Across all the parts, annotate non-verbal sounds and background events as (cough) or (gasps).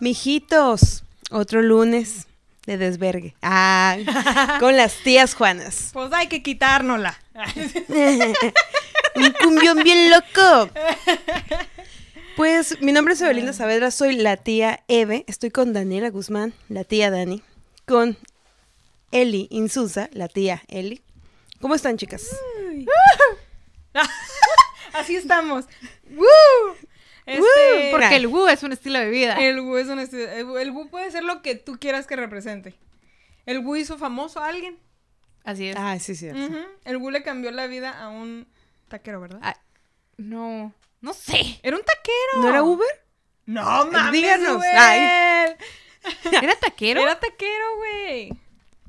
Mijitos, otro lunes de desvergue. Ah, (laughs) con las tías Juanas. Pues hay que quitárnosla. Un cumbión bien loco. Pues mi nombre es Evelina Saavedra, soy la tía Eve. Estoy con Daniela Guzmán, la tía Dani. Con Eli Insusa, la tía Eli. ¿Cómo están, chicas? (laughs) Así estamos. ¡Woo! Este, Porque el Wu es un estilo de vida. El Wu es un esti- el Wu- el Wu puede ser lo que tú quieras que represente. El Wu hizo famoso a alguien. Así es. Ah, sí, sí. El Wu le cambió la vida a un taquero, ¿verdad? Ah, no, no sé. Era un taquero. ¿No era Uber? No mames, Díganos. Ay. (laughs) ¿Era taquero? Era taquero, güey.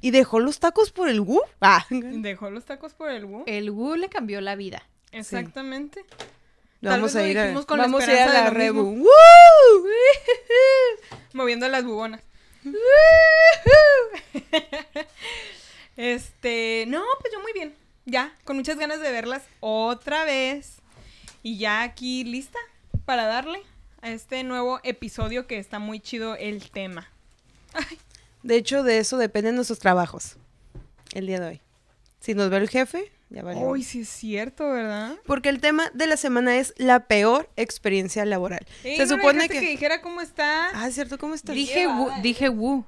¿Y dejó los tacos por el Wu? Ah, Dejó los tacos por el Wu. El Wu le cambió la vida. Exactamente. Vamos vez a lo ir a, dijimos con la vamos a ir a la lo rebu. (laughs) Moviendo las bubonas. (laughs) este, no, pues yo muy bien. Ya, con muchas ganas de verlas otra vez. Y ya aquí lista para darle a este nuevo episodio que está muy chido el tema. De hecho, de eso dependen nuestros trabajos el día de hoy. Si nos ve el jefe, ya vale. Uy, sí es cierto, ¿verdad? Porque el tema de la semana es la peor experiencia laboral. Ey, Se ¿no le supone que... que... dijera cómo está. Ah, es cierto, ¿cómo estás? Dije Wu, dije Wu.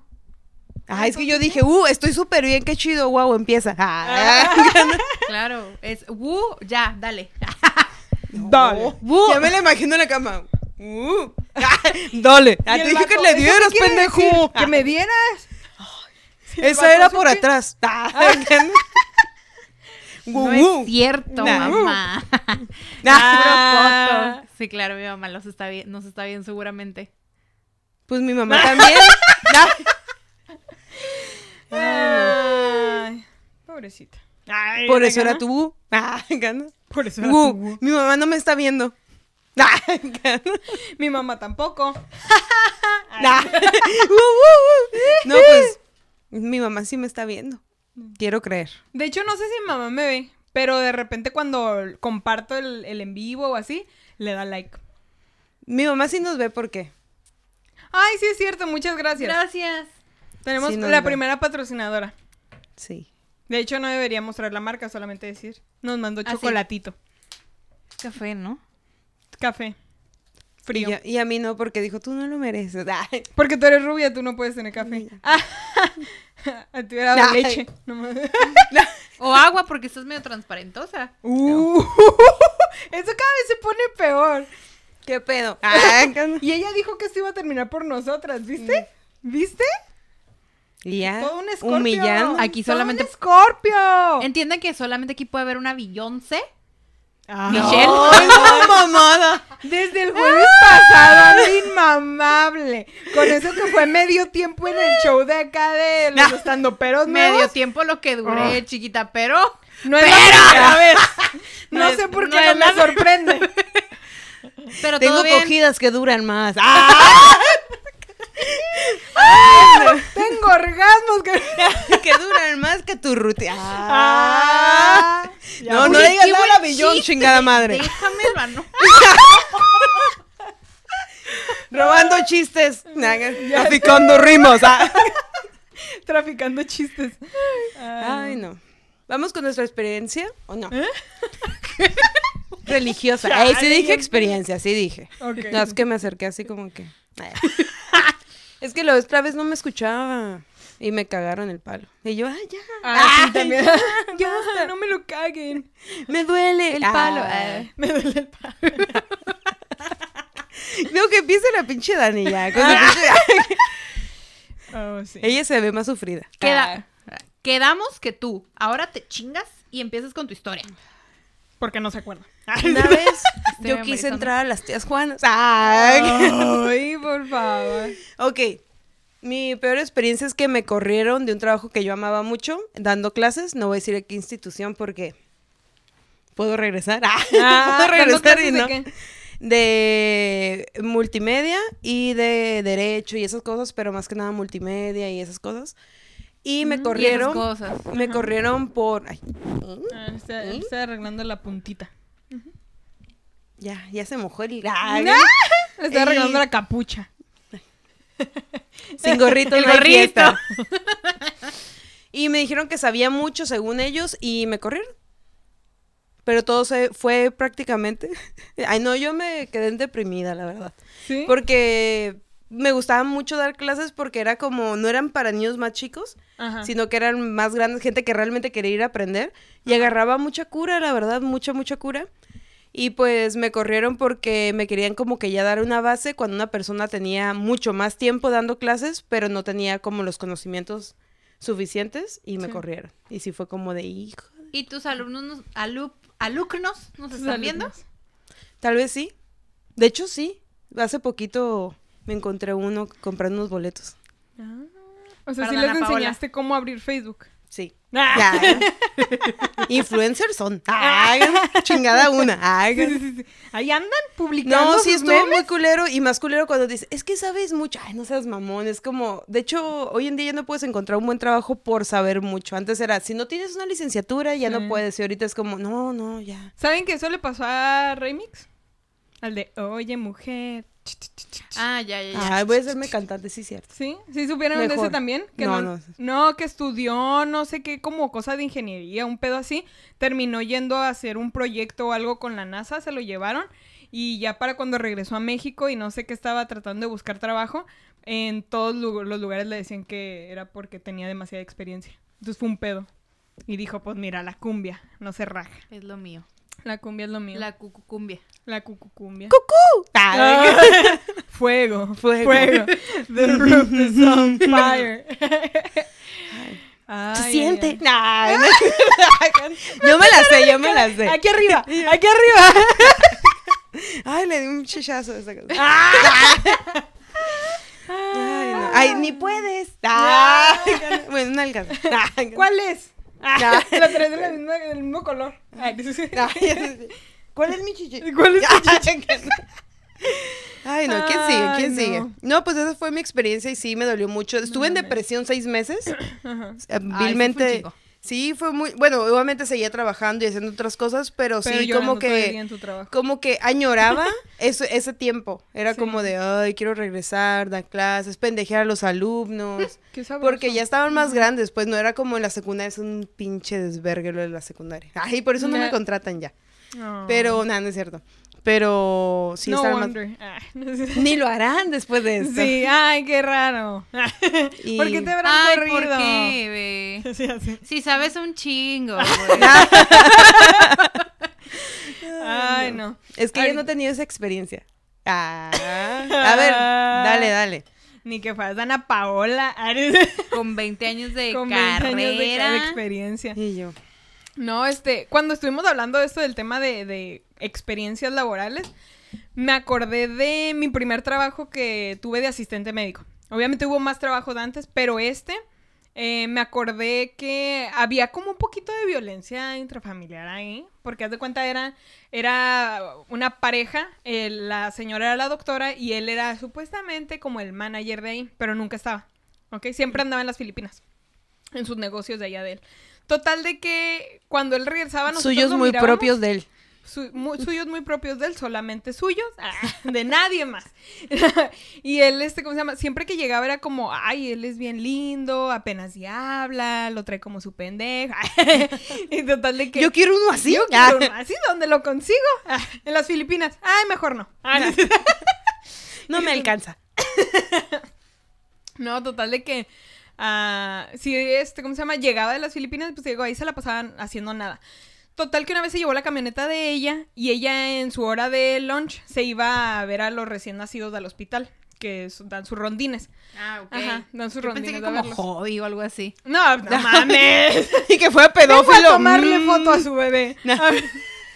Ah, es que yo dije, uh, estoy súper bien, qué chido, wow, empieza. Ah, (laughs) Claro, es Wu, ya, dale. (laughs) Dale. Uh, ya me la imagino en la cama. Uh, (laughs) ah, dale. Ah, te dije que le ¿eso qué dieras, pendejo. decir? Ah, Que me dieras. Esa era ¿eso por atrás. Ah, No es cierto, Nah. mamá. (laughs) Ah. Coto. Sí, claro, mi mamá los está bien, nos está bien seguramente. Pues mi mamá (laughs) también. Ah, Ay, pobrecita. Ay, por ¿le eso era tu. (laughs) Ah. Por eso era Uh, tu mi mamá no me está viendo. Ah. Mi mamá tampoco. Ah. No, pues mi mamá sí me está viendo. Quiero creer. De hecho, no sé si mi mamá me ve, pero de repente cuando comparto el, el en vivo o así, le da like. Mi mamá sí nos ve porque Ay, sí es cierto, muchas gracias. Gracias. Tenemos Sí nos la ve. primera patrocinadora. sí. De hecho, no debería mostrar la marca, solamente decir. Nos mandó Ah, sí. chocolatito. Café, ¿no? Café. Frío. Y, a- y a mí no, porque dijo, tú no lo mereces. (laughs) Ay. Porque tú eres rubia, tú no puedes tener café. (laughs) Ah, a ti hubiera dado Ay. leche. (laughs) O agua, porque estás medio transparentosa. Uh, eso cada vez se pone peor. ¿Qué pedo? Ah, gana. Y ella dijo que esto iba a terminar por nosotras, ¿viste? ¿Viste? y ya, Todo un escorpio. humillando. Aquí Todo solamente- un escorpio. Entienden que solamente aquí puede haber una Beyoncé. Ah. Michelle. ¡Ay, (laughs) no, mamada! Desde el jueves pasado ando inmamable. Con eso que fue medio tiempo en el show de acá de los estandoperos Medio tiempo lo que duré, Ah. chiquita, pero... No es la primera (laughs) vez. No, No es- sé por qué no, me la- sorprende. (laughs) Pero Tengo todo bien. cogidas que duran más. ¡Ah! Tengo orgasmos que... (laughs) que duran más que tu rutina. Ah. Ya no, no le digas nada a Billón, chingada madre. Déjame, mano. (laughs) Robando chistes. Traficando rimos. ah. (laughs) Traficando chistes. Ay, no. ¿Vamos con nuestra experiencia o no? ¿Eh? Religiosa. Ey, sí dije experiencia, sí dije. No, es que me acerqué así como que... Es que la otra vez no me escuchaba y me cagaron el palo. Y yo, ay, ya. Ah, sí, también. Ya, (laughs) no me lo caguen. Me duele El palo. Ah. Me duele el palo. (laughs) Digo que empiece la pinche Dani ya. pinche- (laughs) Oh, sí. Ella se ve más sufrida. Queda- Quedamos que tú ahora te chingas y empiezas con tu historia. Porque no se acuerda. Una vez Estoy (laughs) yo quise entrar a las tías Juanas. Ay. Ay, por favor. Ok. Mi peor experiencia es que me corrieron de un trabajo que yo amaba mucho, dando clases. No voy a decir a qué institución porque puedo regresar. (laughs) Ah, puedo ¿dando regresar y no. De multimedia y de derecho y esas cosas, pero más que nada multimedia y esas cosas. Y me Y corrieron. cosas. Me corrieron por. Ay, Ah, está, ¿Mm? está arreglando la puntita. ya, ya se mojó el. (laughs) Está Y- arreglando la capucha. (laughs) Sin gorrito, El no hay gorrito. fiesta. Y me dijeron que sabía mucho según ellos y me corrieron. Pero todo se fue prácticamente. (laughs) Ay, no, yo me quedé deprimida, la verdad. ¿Sí? Porque me gustaba mucho dar clases porque era como, no eran para niños más chicos, Ajá. sino que eran más grandes, gente que realmente quería ir a aprender. Y agarraba mucha cura, la verdad, mucha, mucha cura. Y pues me corrieron porque me querían como que ya dar una base cuando una persona tenía mucho más tiempo dando clases, pero no tenía como los conocimientos suficientes y me Sí. corrieron. Y sí fue como de hijo. ¿Y tus alumnos, nos- alu- alumnos nos están viendo? Tal vez sí. De hecho, sí. Hace poquito me encontré uno comprando unos boletos. Ah. O sea, sí Perdona, les Paola. enseñaste cómo abrir Facebook. Sí. Ah. Ya. (laughs) Influencers son. Ay, chingada una. Ay, Sí, sí, sí, sí. Ahí andan publicando. No, sí sus estuvo memes. muy culero y más culero cuando dice, es que sabes mucho. Ay, no seas mamón. Es como, de hecho, hoy en día ya no puedes encontrar un buen trabajo por saber mucho. Antes era, si no tienes una licenciatura, ya Sí. no puedes. Y ahorita es como, no, no, ya. ¿Saben que eso le pasó a Remix? Al de, oye, mujer. Ah, ya, ya, ya. Ay, voy a hacerme cantante, sí, cierto. ¿Sí? ¿Sí supieron de ese también? Que No, no, no. no, que estudió no sé qué, como cosa de ingeniería, un pedo así. Terminó yendo a hacer un proyecto o algo con la NASA, se lo llevaron. Y ya para cuando regresó a México y no sé qué estaba tratando de buscar trabajo, en todos los lugares le decían que era porque tenía demasiada experiencia. Entonces fue un pedo. Y dijo, pues mira, la cumbia, no se raja. Es lo mío. La cumbia es lo mío. La, La cucucumbia. cucucumbia. Ay, (laughs) Fuego, Fuego. fuego. (laughs) The roof is on fire. Ay, se siente. ay. Ay, no. (laughs) yo me la sé, yo me la sé. Aquí arriba, aquí arriba. Ay, le di un chichazo a esa cosa. Ah. Ay, no. Ay, ni puedes. Ay, bueno, una alcanza. ¿Cuál es? Ah. La (laughs) tres de la misma, del mismo color. Ay, Ay, (laughs) ¿Cuál es mi chichi? ¿Cuál es tu (laughs) Ay, no, ¿quién sigue? ¿Quién Ay, sigue? no. No, pues esa fue mi experiencia y sí me dolió mucho. Estuve en depresión seis meses. Ajá. Eh, Vilmente. Sí, fue muy. Bueno, obviamente seguía trabajando y haciendo otras cosas, pero, Pero sí, como que. Como que añoraba (laughs) ese, ese tiempo. Era Sí. como de, ay, quiero regresar, dar clases, pendejear a los alumnos. (laughs) Qué. Porque ya estaban más grandes, pues no era como en la secundaria, es un pinche desvergue lo de la secundaria. Ay, por eso no me contratan ya. Oh. Pero, nada, no es cierto. Pero sí no wonder. Ah, no sé. Ni lo harán después de esto. Sí, ay, qué raro. Y- ¿Por qué te habrán Ay, corrido? ¿por qué, ve? (laughs) Sí, así. Si sabes un chingo, (laughs) güey. Ay, no. Es que Ay. yo no he tenido esa experiencia. Ah, a ver, dale, dale. Ni que fueras Ana Paola. (laughs) Con 20 años de Con 20 carrera. años de, de experiencia. Y yo. No, este, cuando estuvimos hablando de esto del tema de, de experiencias laborales, me acordé de mi primer trabajo que tuve de asistente médico. Obviamente hubo más trabajos antes, pero este eh, me acordé que había como un poquito de violencia intrafamiliar ahí, porque haz de cuenta era, era una pareja, eh, la señora era la doctora y él era supuestamente como el manager de ahí, pero nunca estaba, ¿ok? Siempre andaba en las Filipinas, en sus negocios de allá de él. Total de que cuando él regresaba nosotros Suyos lo muy propios de él. Su- mu- suyos muy propios de él, solamente suyos, ah, (laughs) de nadie más. (laughs) y él, este, ¿cómo se llama? Siempre que llegaba era como, ay, él es bien lindo, apenas y habla, lo trae como su pendeja. (laughs) y total de que... Yo quiero uno así. Yo Ah. quiero uno así, ¿dónde lo consigo? Ah, en las Filipinas. Ay, mejor no. Ah, no. No me alcanza. No, total de que ah, si este, ¿cómo se llama? Llegaba de las Filipinas, pues digo, ahí se la pasaban haciendo nada. Total que una vez se llevó la camioneta de ella y ella en su hora de lunch se iba a ver a los recién nacidos del hospital, que dan sus rondines. Ah, ok. Ajá, dan sus Yo pensé rondines que a como verlos. hobby o algo así. No, no (laughs) mames. y que fue Vengo pedófilo. a tomarle Mm. foto a su bebé. (laughs) Ah,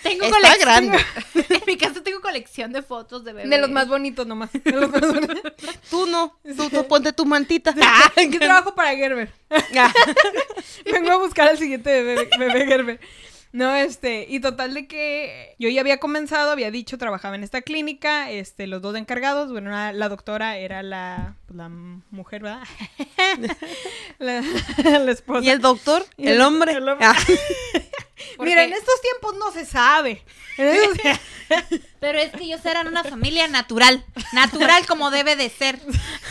Tengo Está colección. grande. (laughs) en mi casa tengo colección de fotos de bebés. De los más bonitos nomás. De los más bonitos. Tú no. Tú, tú ponte tu mantita. Yo trabajo para Gerber. Ah. Vengo a buscar al siguiente bebé, bebé Gerber. No, este, y total de que yo ya había comenzado, había dicho, trabajaba en esta clínica, este, los dos encargados, bueno, una- la doctora era la, pues, la mujer, ¿verdad? (laughs) la, (laughs) la esposa. ¿Y el doctor? El hombre. el hombre. Ah. (laughs) ¿Por Mira, en estos tiempos no se sabe. (laughs) Pero es que ellos eran una familia natural. Natural como debe de ser.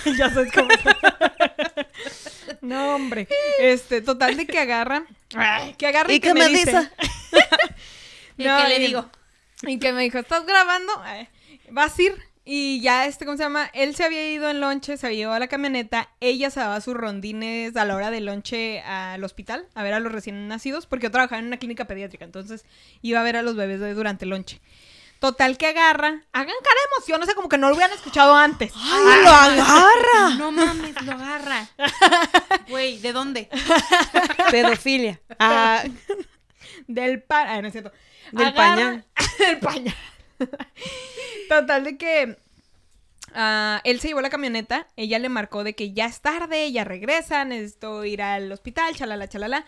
(laughs) ya sabes cómo. (laughs) no, hombre. Este, total de que agarra. Que agarra y, ¿Y qué me dice? ¿Y No, qué le digo? Y que me dijo, ¿estás grabando? Vas a ir. Y ya, este, ¿cómo se llama? Él se había ido en lonche, se había ido a la camioneta. Ella se daba sus rondines a la hora del lonche al hospital, a ver a los recién nacidos, porque yo trabajaba en una clínica pediátrica, entonces iba a ver a los bebés de- durante el lonche. Total que agarra, hagan cara de emoción, o sea, como que no lo hubieran escuchado antes. ¡Ay, lo agarra! (laughs) No mames, lo agarra. Güey, ¿de dónde? (laughs) Pedofilia. Ah, Del pa... ah, no es cierto. Del Agarra- pañal. (laughs) del pañal. Total de que ah, él se llevó la camioneta, ella le marcó de que ya es tarde, ella regresa, necesito ir al hospital, chalala, chalala.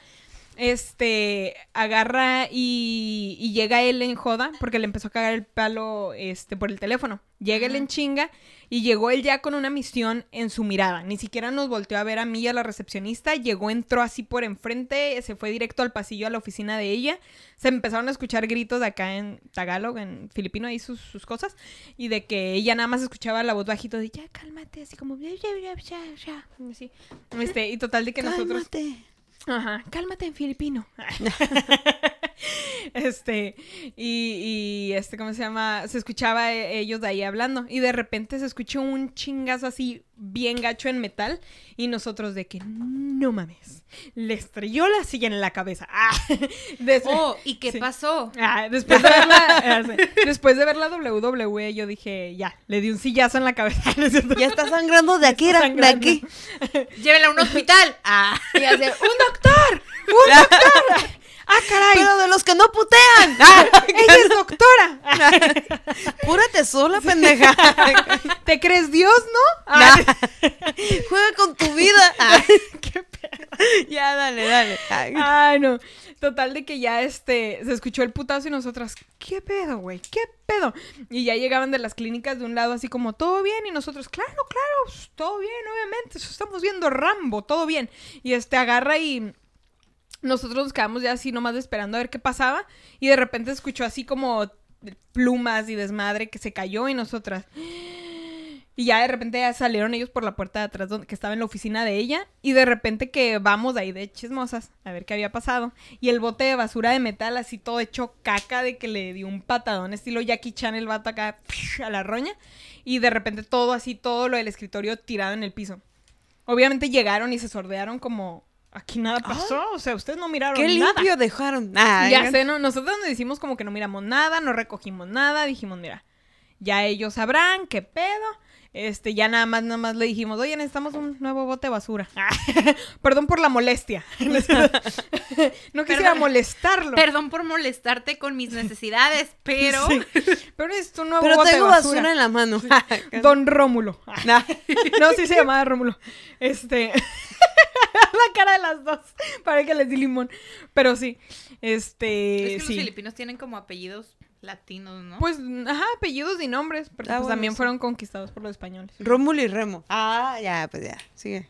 Este, agarra y, y llega él en joda, porque le empezó a cagar el palo este, por el teléfono. Llega él en chinga y llegó él ya con una misión en su mirada. Ni siquiera nos volteó a ver a mí y a la recepcionista. Llegó, entró así por enfrente, se fue directo al pasillo a la oficina de ella. Se empezaron a escuchar gritos de acá en Tagalog, en filipino, ahí sus, sus cosas. Y de que ella nada más escuchaba la voz bajito de ya cálmate, así como ya, ya, ya, ya, ya", así. Este, y total de que nosotros. cálmate. Ajá, cálmate en filipino. (laughs) (laughs) este, y, y este, ¿cómo se llama? Se escuchaba eh, ellos de ahí hablando. Y de repente se escuchó un chingazo así bien gacho en metal. Y nosotros de que no mames. Le estrelló la silla en la cabeza. (laughs) Ah, (laughs) Oh, ¿y qué Sí. pasó? Ah, después de ver la, después de ver la WWE, yo dije, ya, le di un sillazo en la cabeza. Ya está sangrando de aquí, Está de sangrando. aquí. Llévela a un hospital. Ah. Y hace, ¡un doctor! ¡Un doctor! ¡Ah, caray! Pero de los que no putean. (laughs) Ah, ¡Ella es doctora! (laughs) Cúrate sola, pendeja. (laughs) ¿Te crees Dios, no? Ah, Juega con tu vida. Ah. Ya, dale, dale. Ay. Ay, no. Total de que ya este se escuchó el putazo y nosotras, ¿qué pedo, güey? ¿Qué pedo? Y ya llegaban de las clínicas de un lado así como, ¿todo bien? Y nosotros, claro, claro, pues, todo bien, obviamente. Estamos viendo Rambo, todo bien. Y este agarra y nosotros nos quedamos ya así nomás esperando a ver qué pasaba. Y de repente escuchó así como plumas y desmadre que se cayó y nosotras. Y ya de repente salieron ellos por la puerta de atrás donde, que estaba en la oficina de ella. Y de repente que vamos de ahí de chismosas a ver qué había pasado. Y el bote de basura de metal así todo hecho caca de que le dio un patadón estilo Jackie Chan el vato acá a la roña. Y de repente todo así, todo lo del escritorio tirado en el piso. Obviamente llegaron y se sordearon como... Aquí nada pasó, o sea, ustedes no miraron Qué nada. limpio dejaron. Ay, Ya sé, ¿no? Nosotros nos decimos como que no miramos nada, no recogimos nada, dijimos, mira, ya ellos sabrán qué pedo. Este, ya nada más, nada más le dijimos, oye, necesitamos un nuevo bote de basura. (laughs) Perdón por la molestia. (laughs) no quisiera Perdón. molestarlo. Perdón por molestarte con mis necesidades, (laughs) pero Sí. Pero es un nuevo Pero bote tengo de basura. basura en la mano. Don Rómulo. Nah. No, sí se llamaba Rómulo. Este. la cara de las dos. Para que les di limón. Pero sí. Este. es que sí. los filipinos tienen como apellidos latinos, ¿no? Pues, ajá, apellidos y nombres. Porque Ah, pues, bueno, también sí. fueron conquistados por los españoles. Rómulo y Remo. Ah, ya, pues ya. Sigue.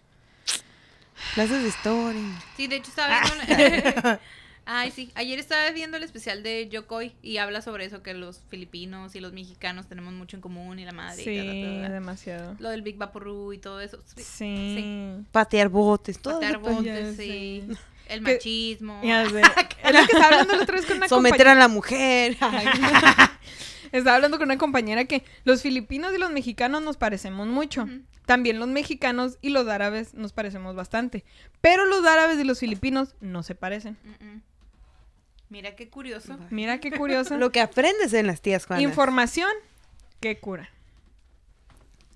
Clases de historia. Sí, de hecho estaba viendo una- (laughs) Ay, sí. Ayer estaba viendo el especial de Yokoi y habla sobre eso, que los filipinos y los mexicanos tenemos mucho en común y la madre. y Sí, ta, ta, ta, ta. demasiado. Lo del Big Vaporru y todo eso. Sí. Sí. Patear botes. Todo Patear botes, ya sí. El Que- machismo. Ya sé. (laughs) Es lo que estaba hablando la otra vez con una Someter compañera. a la mujer. (laughs) Ay, (laughs) Estaba hablando con una compañera que los filipinos y los mexicanos nos parecemos mucho. También los mexicanos y los árabes nos parecemos bastante. Pero los árabes y los filipinos no se parecen. Mira qué curioso. Mira qué curioso. Lo que aprendes en las tías Juanas. Información que cura.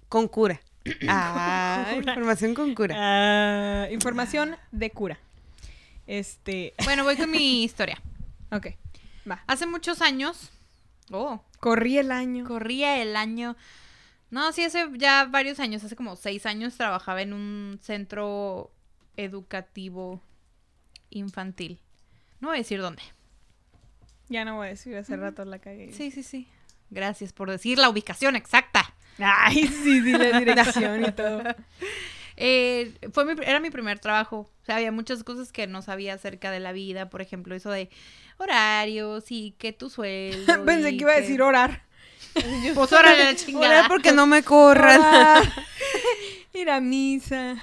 con cura. Ah, información con cura. Ah, información de cura. Este. (laughs) Bueno, voy con mi historia. Ok. Va. Hace muchos años. Oh, Corrí el año. corría el año. No, sí, hace ya varios años, hace como seis años trabajaba en un centro educativo infantil. No voy a decir dónde. Ya no voy a decir, hace rato la cagué. Sí, sí, sí. Gracias por decir la ubicación exacta. Ay, sí, sí, la (laughs) dirección y todo. Eh, fue mi- era mi primer trabajo. O sea, había muchas cosas que no sabía acerca de la vida. Por ejemplo, eso de horarios y que tu sueldo. (laughs) Pensé que iba a decir orar. (laughs) Pues (laughs) órale la Orar chingada. porque no me corran. Orar. Ir a misa.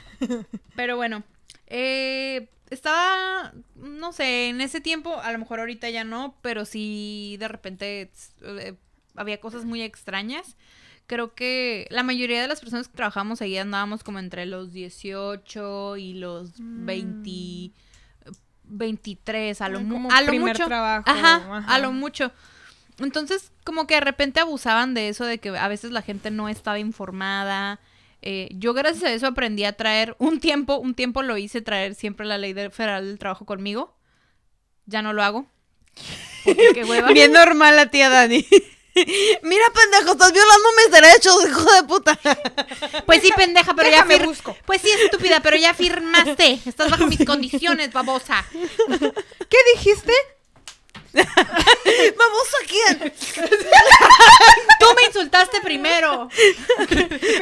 Pero bueno, eh, estaba, no sé, en ese tiempo, a lo mejor ahorita ya no, pero sí de repente eh, había cosas muy extrañas. Creo que la mayoría de las personas que trabajamos ahí andábamos como entre los 18 y los 20, 23, a lo, Como a lo mucho. trabajo, Ajá, ajá. a lo mucho. Entonces, como que de repente abusaban de eso, de que a veces la gente no estaba informada. Eh, yo gracias a eso aprendí a traer un tiempo, un tiempo lo hice traer siempre la ley de- federal del trabajo conmigo. Ya no lo hago. Porque qué hueva. (laughs) Bien normal la tía Dani. Mira, pendejo, estás violando mis derechos, hijo de puta. Pues sí, pendeja, pero ya fir- busco. Pues sí, estúpida, pero ya firmaste. Estás bajo mis condiciones, babosa. ¿Qué dijiste? ¿Vamos a quién? Tú me insultaste primero.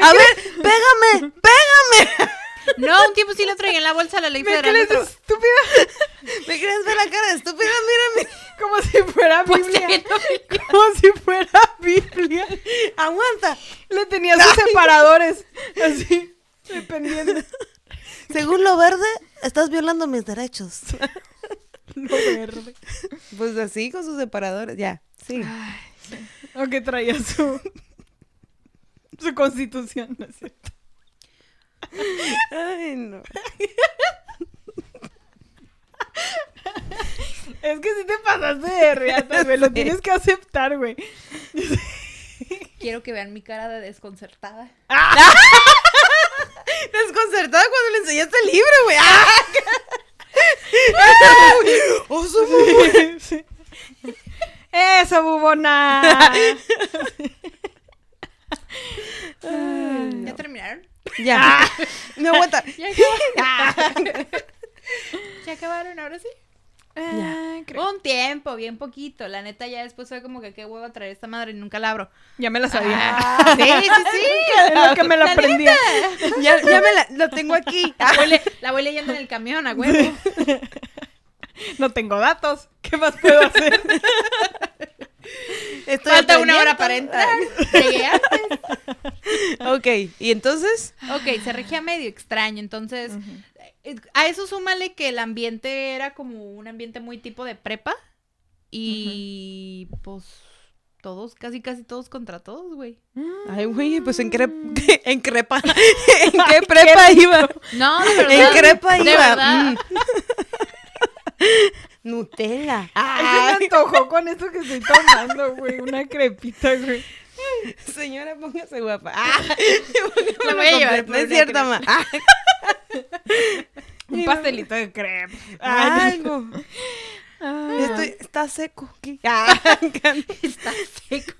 A ver, pégame, pégame. No, un tiempo sí lo traía en la bolsa la ley ¿Me federal. crees del tra- estúpida? (laughs) ¿Me quieres ver la cara de estúpida? Mírame. Como si fuera Pues Biblia. no. Como si fuera Biblia. Aguanta. Le tenía sus separadores. Así. Dependiendo. Según lo verde, estás violando mis derechos. (laughs) Lo verde. Pues así, con sus separadores. Ya, sí. O que traía su. Su constitución, ¿no es cierto? Ay, no. Es que si te pasaste de reata, güey. Lo tienes que aceptar, güey. Quiero que vean mi cara de desconcertada. Desconcertada cuando le enseñaste el libro, güey. ¡Ah! ¡Oso, Sí. Eso, bubona. (laughs) ¿Ya Ya. (laughs) No aguanta. (laughs) ¿Ya acabaron? (laughs) ¿Ya acabaron ahora sí? Ah, creo- Un tiempo, bien poquito. La neta, ya después fue como que qué huevo traer esta madre y nunca la abro. Ya me la sabía. Ah, sí, sí, sí. Es lo que me la La aprendía. Ya, ya me la, lo tengo aquí. La voy, la voy leyendo en el camión, a huevo. No tengo datos. ¿Qué más puedo hacer? Estoy Falta una hora para entrar. Llegué antes. Ok, ¿y entonces? Ok, se regía medio extraño, entonces... eh, A eso súmale que el ambiente era como un ambiente muy tipo de prepa. Y pues todos, casi casi todos contra todos, güey. Ay, güey, pues en qué (laughs) en crepa. (laughs) ¿En qué prepa iba? No, de verdad. En crepa de iba. verdad. (laughs) Nutella. (laughs) Ay, se me antojó con esto que estoy tomando, güey. Una crepita, güey. Señora, póngase guapa. Ah, (laughs) La voy a llevar No es cierto, ma. Ah, (laughs) Un pastelito de crepe. Ah, Algo. Ay. Estoy- está seco. Ah, Está seco.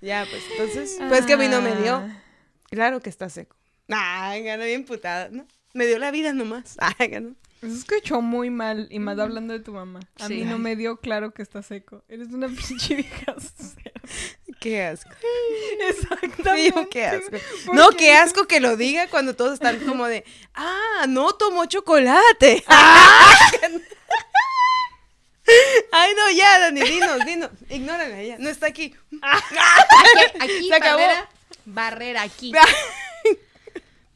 ya, pues entonces. Pues que a mí no me dio. Ah. Claro que está seco. Ay, gana bien putada, ¿no? Me dio la vida nomás. Ay, ganó. Eso escuchó muy mal, y más hablando de tu mamá. A Sí. mí no me dio claro que está seco. Eres una (laughs) pinche vieja. Qué asco. (laughs) Exactamente. Digo, qué asco. ¿Por No, qué? qué asco que lo diga cuando todos están como de, ah, no tomó chocolate. (laughs) Ah. Ay, no, ya, Dani, dinos, dinos. Ignórala, ya. No está aquí. Aquí, aquí Se acabó. barrera, barrera aquí.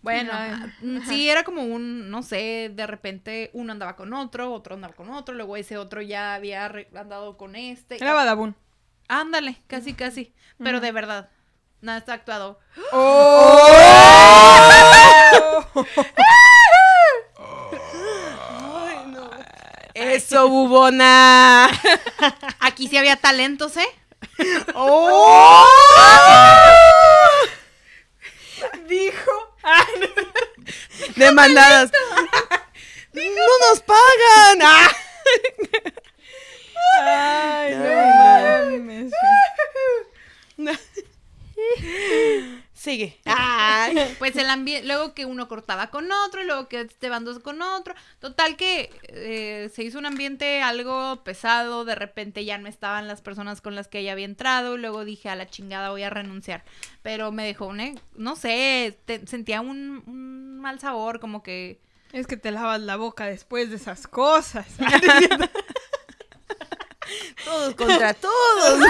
Bueno, ah, mm, sí, era como un, no sé, de repente uno andaba con otro, otro andaba con otro, luego ese otro ya había andado con este. Era Badabun. Ándale, casi, casi. Pero de verdad, nada está actuado. (gasps) Ay, no. Eso, bubona. (laughs) Aquí sí había talentos, ¿eh? ¡Oh! (laughs) Dijo. (laughs) Demandadas. (laughs) No nos pagan. Ay, no Ay. (laughs) Pues el ambiente, luego que uno cortaba con otro, y luego que este bando con otro. Total que eh, se hizo un ambiente algo pesado, de repente ya no estaban las personas con las que ella había entrado, luego dije a la chingada voy a renunciar. Pero me dejó un, eh, no sé, te- sentía un, un mal sabor, como que... Es que te lavas la boca después de esas cosas. (laughs) (laughs) Todos contra todos.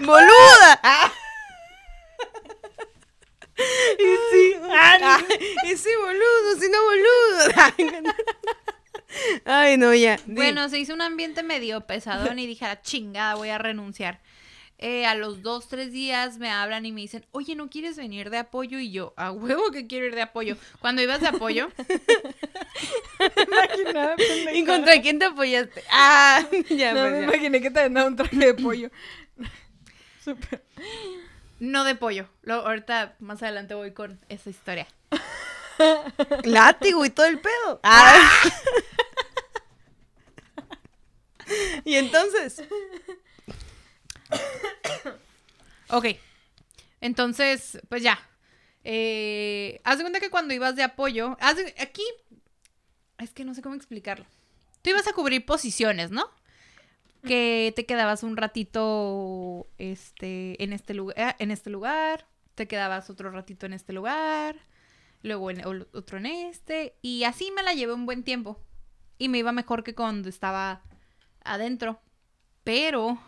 Boluda. Ah. Y Ah, ese boludo, si no boludo. (laughs) Ay, no, ya. Bueno, se hizo un ambiente medio pesadón y dije, a la chingada, voy a renunciar. Eh, a los dos, tres días me hablan y me dicen, oye, ¿no quieres venir de apoyo? Y yo, a huevo que quiero ir de apoyo. Cuando ibas de apoyo, (laughs) Imaginaba, ¿Y contra quién te apoyaste? Ah, (laughs) ya, No, pues, me ya. imaginé que te dado un traje de pollo. Súper. No de pollo. Luego, ahorita, más adelante voy con esa historia. (laughs) Látigo y todo el pedo. Ah. (laughs) y entonces, Ok. Entonces, pues ya. Eh, haz de cuenta que cuando ibas de apoyo, haz de- aquí, es que no sé cómo explicarlo. Tú ibas a cubrir posiciones, ¿no? Que te quedabas un ratito, este, en este lugar, en este lugar, te quedabas otro ratito en este lugar, luego en otro en este, y así me la llevé un buen tiempo. Y me iba mejor que cuando estaba adentro. Pero,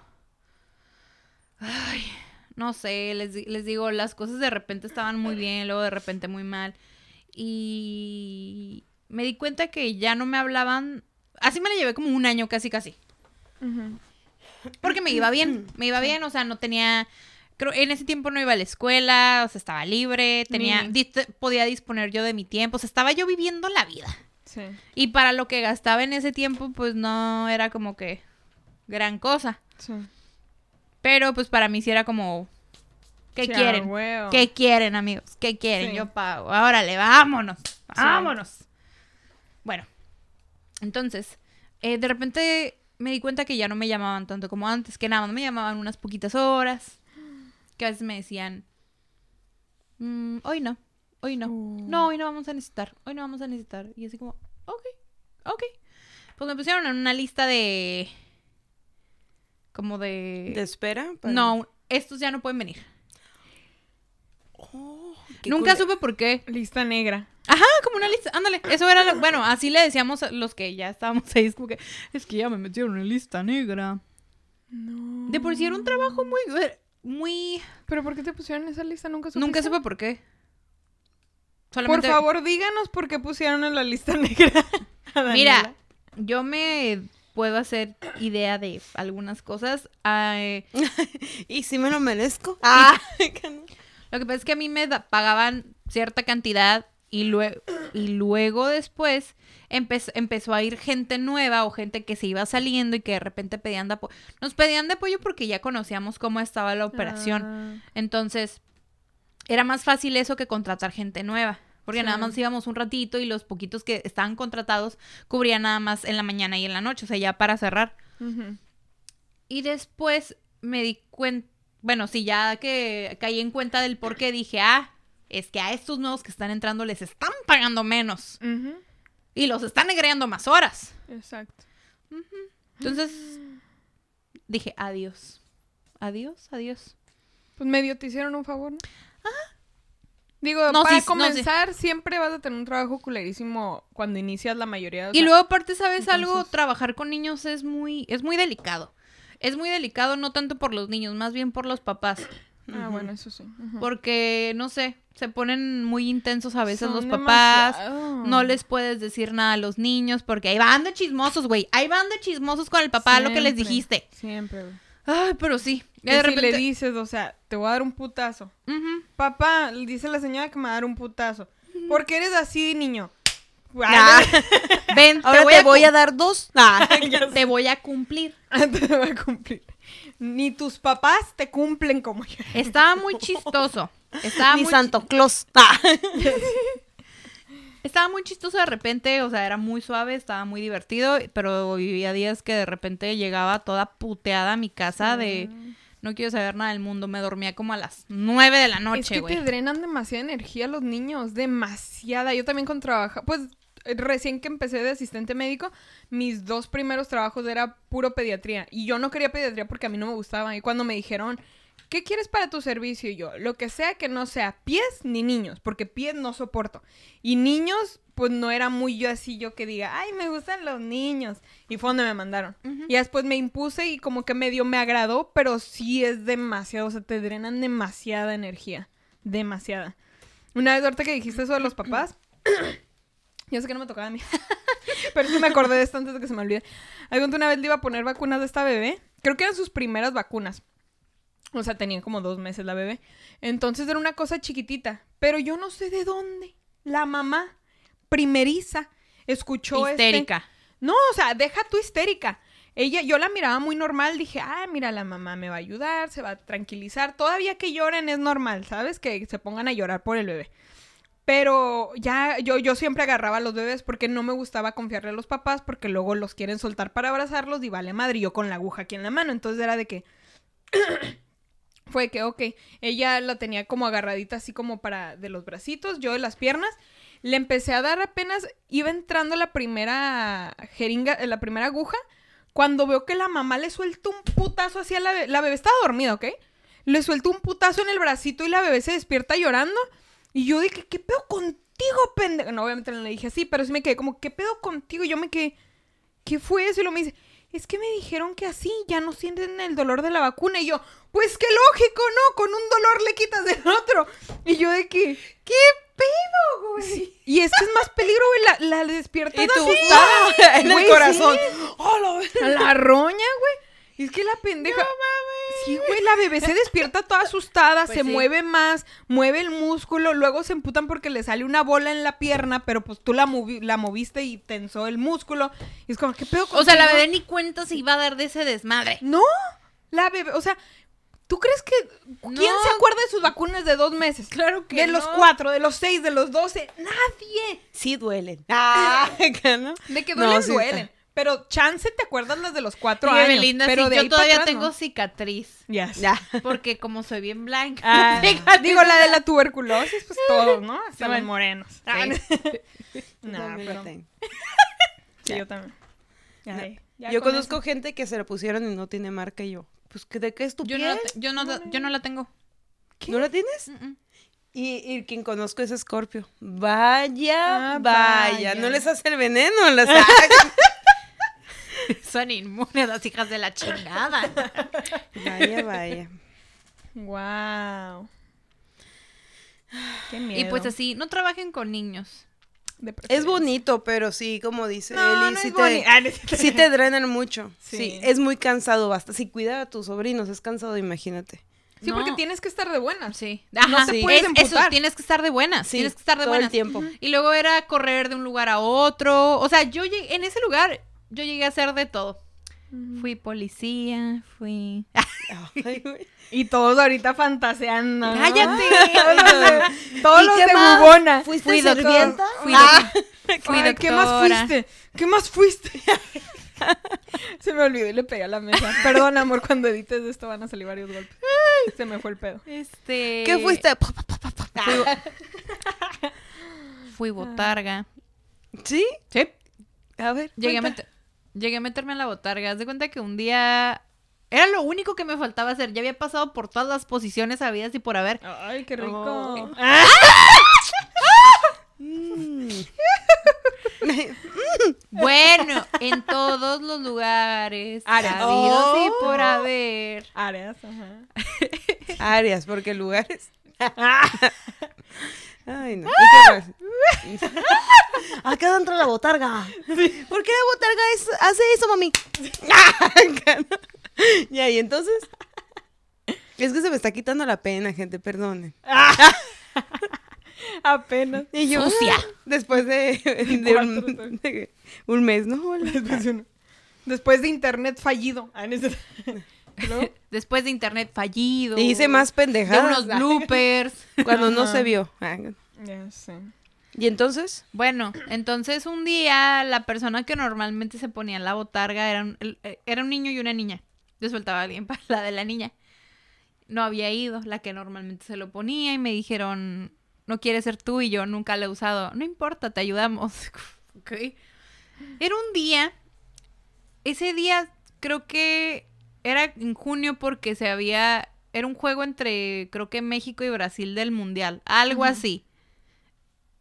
ay, no sé, les, les digo, las cosas de repente estaban muy bien, luego de repente muy mal. Y me di cuenta que ya no me hablaban. Así me la llevé como un año casi, casi. Porque me iba bien, me iba bien, o sea, no tenía... Creo, en ese tiempo no iba a la escuela, o sea, estaba libre, tenía, podía disponer yo de mi tiempo, o sea, estaba yo viviendo la vida. Sí. Y para lo que gastaba en ese tiempo, pues no era como que gran cosa. Sí. Pero pues para mí sí era como, ¿qué quieren? huevo. ¿Qué quieren, amigos? ¿Qué quieren? Sí. Yo pago. Órale, vámonos. Vámonos. Bueno, entonces, eh, de repente me di cuenta que ya no me llamaban tanto como antes, que nada más me llamaban unas poquitas horas, que a veces me decían, "Mm, hoy no, hoy no, Oh. no, hoy no vamos a necesitar, hoy no vamos a necesitar. Y así como, ok, ok. Pues me pusieron en una lista de... como de... ¿te espera? para- No, estos ya no pueden venir. Nunca supe por qué. Lista negra. Ajá, como una lista. Ándale, eso era lo- Bueno, así le decíamos a los que ya estábamos ahí. Es como que. Es que ya me metieron en lista negra. No. De por sí era un trabajo muy. Muy. ¿Pero por qué te pusieron en esa lista? Nunca supiste? Nunca supe por qué. Por Solamente. favor, díganos por qué pusieron en la lista (laughs) negra. a. Mira, yo me puedo hacer idea de algunas cosas. Ay, (laughs) ¿Y si me lo merezco? Ah, (laughs) Lo que pasa es que a mí me pagaban cierta cantidad y, luego y luego después empe- empezó a ir gente nueva o gente que se iba saliendo y que de repente pedían de apoyo. Nos pedían de apoyo porque ya conocíamos cómo estaba la operación. Ah, Entonces, era más fácil eso que contratar gente nueva. Porque Sí. nada más íbamos un ratito y los poquitos que estaban contratados cubrían nada más en la mañana y en la noche, o sea, ya para cerrar. Y después me di cuenta, bueno, sí, ya que caí en cuenta del por qué, dije, ah, es que a estos nuevos que están entrando les están pagando menos y los están agregando más horas. Exacto. Entonces, dije, adiós, adiós, adiós. Pues medio te hicieron un favor, ¿no? Digo, No, para sí, no, sí. comenzar, siempre vas a tener un trabajo culerísimo cuando inicias la mayoría. o y sea, luego, aparte, ¿sabes algo? Trabajar con niños es muy, es muy delicado. Es muy delicado no tanto por los niños, más bien por los papás. Ah, bueno, eso sí. Porque, no sé, se ponen muy intensos a veces Son los papás. demasiado. No les puedes decir nada a los niños porque ahí van de chismosos, güey. Ahí van de chismosos con el papá, lo que les dijiste. Siempre, güey. Ay, pero sí. Y De si repente... le dices, o sea, te voy a dar un putazo. Papá, le dice la señora que me va a dar un putazo. ¿Por qué eres así, niño? Nah. Ven, (laughs) Ahora te voy, a, a, dar dos. Ah. (laughs) cum- te voy a cumplir. (laughs) Te voy a cumplir. Ni tus papás te cumplen como yo. Estaba muy chistoso. Estaba Ni muy, Santo Claus. Ah. estaba muy chistoso de repente, o sea, era muy suave, estaba muy divertido, pero había días que de repente llegaba toda puteada a mi casa de no quiero saber nada del mundo, me dormía como a las nueve de la es noche, que güey. te drenan demasiada energía los niños, demasiada. Yo también con trabajo, pues recién que empecé de asistente médico, mis dos primeros trabajos era puro pediatría y yo no quería pediatría porque a mí no me gustaba y cuando me dijeron, ¿qué quieres para tu servicio? Y yo, lo que sea que no sea pies ni niños, porque pies no soporto. Y niños, pues no era muy yo así, yo que diga, ay, me gustan los niños. Y fue donde me mandaron. Y después me impuse y como que medio me agradó, pero sí es demasiado, o sea, te drenan demasiada energía, demasiada. Una vez ahorita que dijiste eso de los papás. (coughs) Yo sé que no me tocaba a mí. (laughs) Pero sí me acordé de esto antes de que se me olvide. Algún una vez le iba a poner vacunas de esta bebé. Creo que eran sus primeras vacunas. O sea, tenía como dos meses la bebé. Entonces era una cosa chiquitita. Pero yo no sé de dónde. La mamá, primeriza, escuchó este- Histérica. No, o sea, deja tu histérica. Ella, yo la miraba muy normal, dije, ah, mira, la mamá me va a ayudar, se va a tranquilizar. Todavía que lloren es normal, ¿sabes? Que se pongan a llorar por el bebé. Pero ya, yo, yo siempre agarraba a los bebés porque no me gustaba confiarle a los papás porque luego los quieren soltar para abrazarlos y vale madre, yo con la aguja aquí en la mano. Entonces era de que... (coughs) Fue que, ok, ella la tenía como agarradita así como para de los bracitos, yo de las piernas. Le empecé a dar apenas, iba entrando la primera jeringa, eh, la primera aguja, cuando veo que la mamá le suelta un putazo así a la bebé. La bebé estaba dormida, ¿ok? Le suelta un putazo en el bracito y la bebé se despierta llorando. Y yo dije, ¿qué pedo contigo, pendejo? No, obviamente no le dije así, pero sí me quedé como, ¿qué pedo contigo? Y yo me quedé, ¿qué fue eso? Y lo me dice, es que me dijeron que así ya no sienten el dolor de la vacuna. Y yo, pues qué lógico, ¿no? Con un dolor le quitas del otro. Y yo de que, ¿qué pedo, güey? Y es que es más peligro, güey, la, la despiertas Y tú, así. en (laughs) Güey, el corazón. sí. ¡Oh, la! La roña, güey. Es que la pendeja. Sí, güey, la bebé se despierta toda asustada, Pues se sí. mueve más, mueve el músculo, luego se emputan porque le sale una bola en la pierna, pero pues tú la, movi- la moviste y tensó el músculo. Y es como, ¿qué pedo O sea, la bebé ni cuenta se iba a dar de ese desmadre. No, la bebé, o sea, ¿tú crees que quién No. se acuerda de sus vacunas de dos meses? Claro que De los cuatro, de los seis, de los doce, nadie. Sí duelen. Ah, (laughs) (laughs) ¿no? De que duelen, sí duelen. está. Pero chance te acuerdas las de los cuatro Sí, años. Belinda, pero sí, de yo ahí todavía atrás, tengo cicatriz. Yes. Ya. (laughs) Porque como soy bien blanca. Ah, digo, la de la tuberculosis, pues todos, ¿no? Los morenos. Ah, no. Pero tengo. sí, yo también. Ay, Yo con conozco eso. gente que se la pusieron y no tiene marca y yo. Pues, ¿que ¿de qué es tu Yo piel? no, la yo, no, la- yo no la tengo. ¿No la tienes? Mm, mm. Y, y quien conozco es Scorpio. Vaya, Ah, vaya. vaya. No les hace el veneno, (laughs) las. (laughs) Son inmunes las hijas de la chingada. vaya, vaya. Wow. Qué miedo. y pues así, no trabajen con niños. De Es bonito, pero sí, como dice No, Eli, no sí, te, Ah, no sí te drenan mucho. Sí. Sí. es muy cansado, basta. Si cuida a tus sobrinos, es cansado, imagínate. Sí, porque No. tienes que estar de buenas. Sí. No Ajá. te Sí. puedes Es- eso, tienes que estar de buenas. Sí, tienes que estar de todo el tiempo. Y luego era correr de un lugar a otro. O sea, yo llegué, en ese lugar, yo llegué a hacer de todo. Fui policía, fui. Ay. (laughs) Y todos ahorita fantaseando. ¿no? ¡Cállate! (laughs) Todos ¿Y los de más? bubona. ¿Fuiste Fui sirvienta? Fui, Ah. (laughs) fui Ay, ¿Qué más doctora. fuiste? ¿Qué más fuiste? Se me olvidó y le pegué a la mesa. Perdón, amor, cuando edites esto van a salir varios golpes. Se me fue el pedo. Este. ¿Qué fuiste? Fui botarga. ¿Sí? Sí. A ver. Llegué a, meter- llegué a meterme a la botarga. Haz de cuenta que un día. Era lo único que me faltaba hacer. Ya había pasado por todas las posiciones habidas y por haber. Ay, qué rico. Oh. Mm. (laughs) (laughs) Bueno, en todos los lugares. Áreas. Habidos y Oh. por haber. Áreas, ajá. (laughs) Áreas, porque lugares. Ay, no. ¿Y qué más? (laughs) Acá dentro de la botarga. ¿Por qué la botarga es- hace eso, mami? (laughs) ya, y entonces. Es que se me está quitando la pena, gente, perdonen. (laughs) Apenas. Y yo, Sucia. ah, después de, de un, de un mes, ¿no? Hola. Después de internet fallido. ¿No? (laughs) Después de internet fallido. Y hice más De pendejadas. unos (laughs) bloopers. Cuando no se vio. Ah, Ya sé. Y entonces, Bueno, entonces un día la persona que normalmente se ponía en la botarga era un, eh, era un niño y una niña. Yo soltaba a alguien para la de la niña. No había ido, la que normalmente se lo ponía y me dijeron, no quieres ser tú y yo nunca la he usado. No importa, te ayudamos. (laughs) Ok. Era un día, ese día creo que era en junio porque se había, era un juego entre creo que México y Brasil del Mundial, algo así.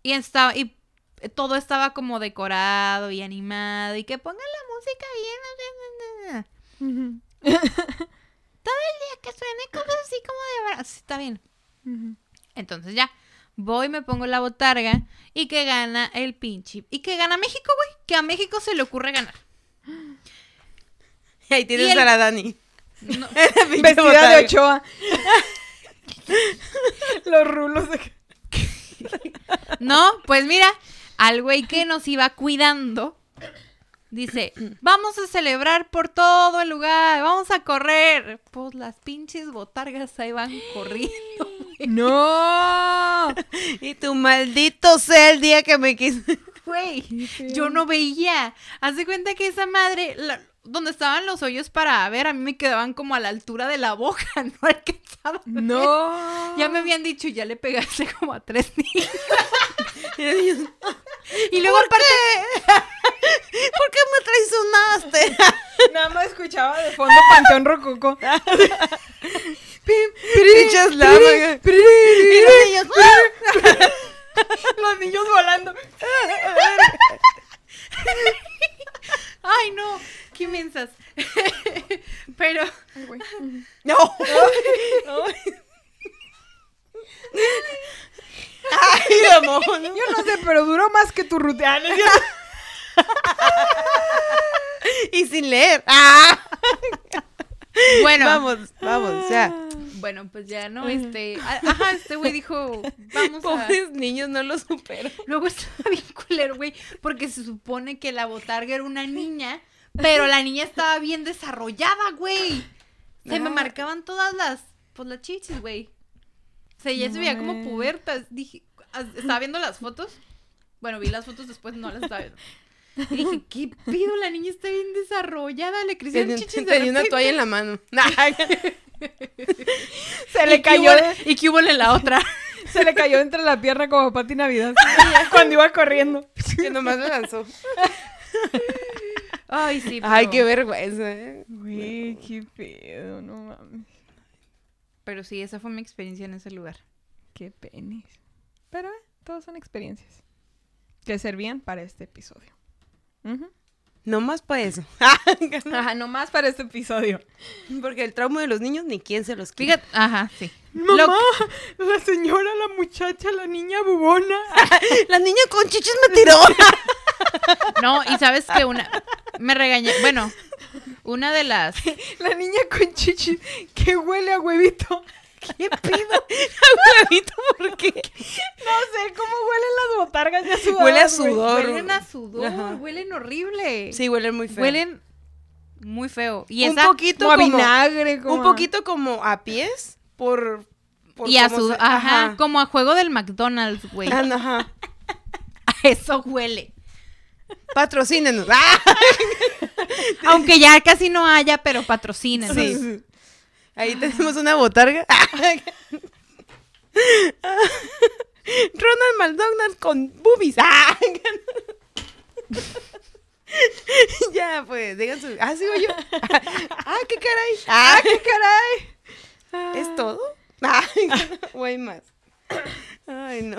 Y estaba, y todo estaba como decorado y animado. Y que pongan la música bien. Todo el día que suene cosas así como de. bra- Sí, está bien. Entonces ya. voy, me pongo la botarga y que gana el pinche. Y que gana México, güey. Que a México se le ocurre ganar. Y (laughs) ahí tienes el- a la Dani. No, (laughs) (laughs) Vestida de Ochoa. Los rulos de... no, pues mira, al güey que nos iba cuidando, dice, vamos a celebrar por todo el lugar, vamos a correr. Pues las pinches botargas ahí van corriendo. ¡No! Y tu maldito sea el día que me quise. Güey, yo no veía. Haz de cuenta que esa madre, la- donde estaban los hoyos para ver, a mí me quedaban como a la altura de la boca, (laughs) no alcanzaba. ¡No! Ya me habían dicho, ya le pegaste como a tres niños. (laughs) (laughs) Y luego aparte, ¿Por qué me traicionaste? Nada más escuchaba de fondo Panteón Rococo. Pinches Los niños volando. ay no, qué mensas. (laughs) Pero, No. Ay, amor. ¿no? Yo no sé, pero duró más que tu rutina. Y sin leer. Ah. bueno. Vamos, vamos, ya. Bueno, pues ya, ¿no? Este, a- ajá, este güey dijo, vamos a... Pobres niños, no lo supero. Luego estaba bien culero, güey, porque se supone que la botarga era una niña, pero la niña estaba bien desarrollada, güey. Se me marcaban todas las, pues las chichis, güey. O sea, ya se veía como pubertas. Dije, ah, estaba viendo las fotos. Bueno, vi las fotos después, no las estaba viendo. Y dije, ¿qué pido? La niña está bien desarrollada, le crecieron chichis de tenía una toalla en la mano. (laughs) Se ¿Y le cayó, ¿Y qué hubo en la otra? (laughs) se le cayó entre la pierna como Pati Navidad. (laughs) Cuando iba corriendo. que nomás me lanzó. Ay, sí, Ay, pero- qué vergüenza. ¿eh? Güey, qué pedo, no mames. Pero sí, esa fue mi experiencia en ese lugar. Qué penis. Pero eh, todas son experiencias que servían para este episodio. No más para eso. (laughs) Ajá, nomás para este episodio. Porque el trauma de los niños ni quién se los quita. Fíjate, ajá, sí. Mamá, la señora, la muchacha, la niña bubona. (laughs) La niña con chichis me tiró. (laughs) (laughs) No, y sabes que una me regañé, bueno, una de las (laughs) La niña con chichis que huele a huevito. ¿Qué pido? (laughs) Huevito, ¿por qué? No sé cómo huelen las botargas ya sudadas. Huele a sudor. huelen a sudor, Ajá. huelen horrible. Sí, huelen muy feo. Huelen muy feo. Y un esa poquito Como a vinagre. Como un a- poquito como a pies por, por y a su, se- ajá, como a juego del McDonald's, güey. Ajá. A eso huele. Patrocínenos. ¡Ah! (laughs) Aunque ya casi no haya, pero patrocinen. Sí. Ahí tenemos una botarga. (laughs) Ronald McDonald con boobies. ¡Ah! (laughs) ya, pues, digan su. Ah, sigo yo. ah, qué caray. Ah, qué caray. ¿Es todo? Ay, o hay más. Ay, no.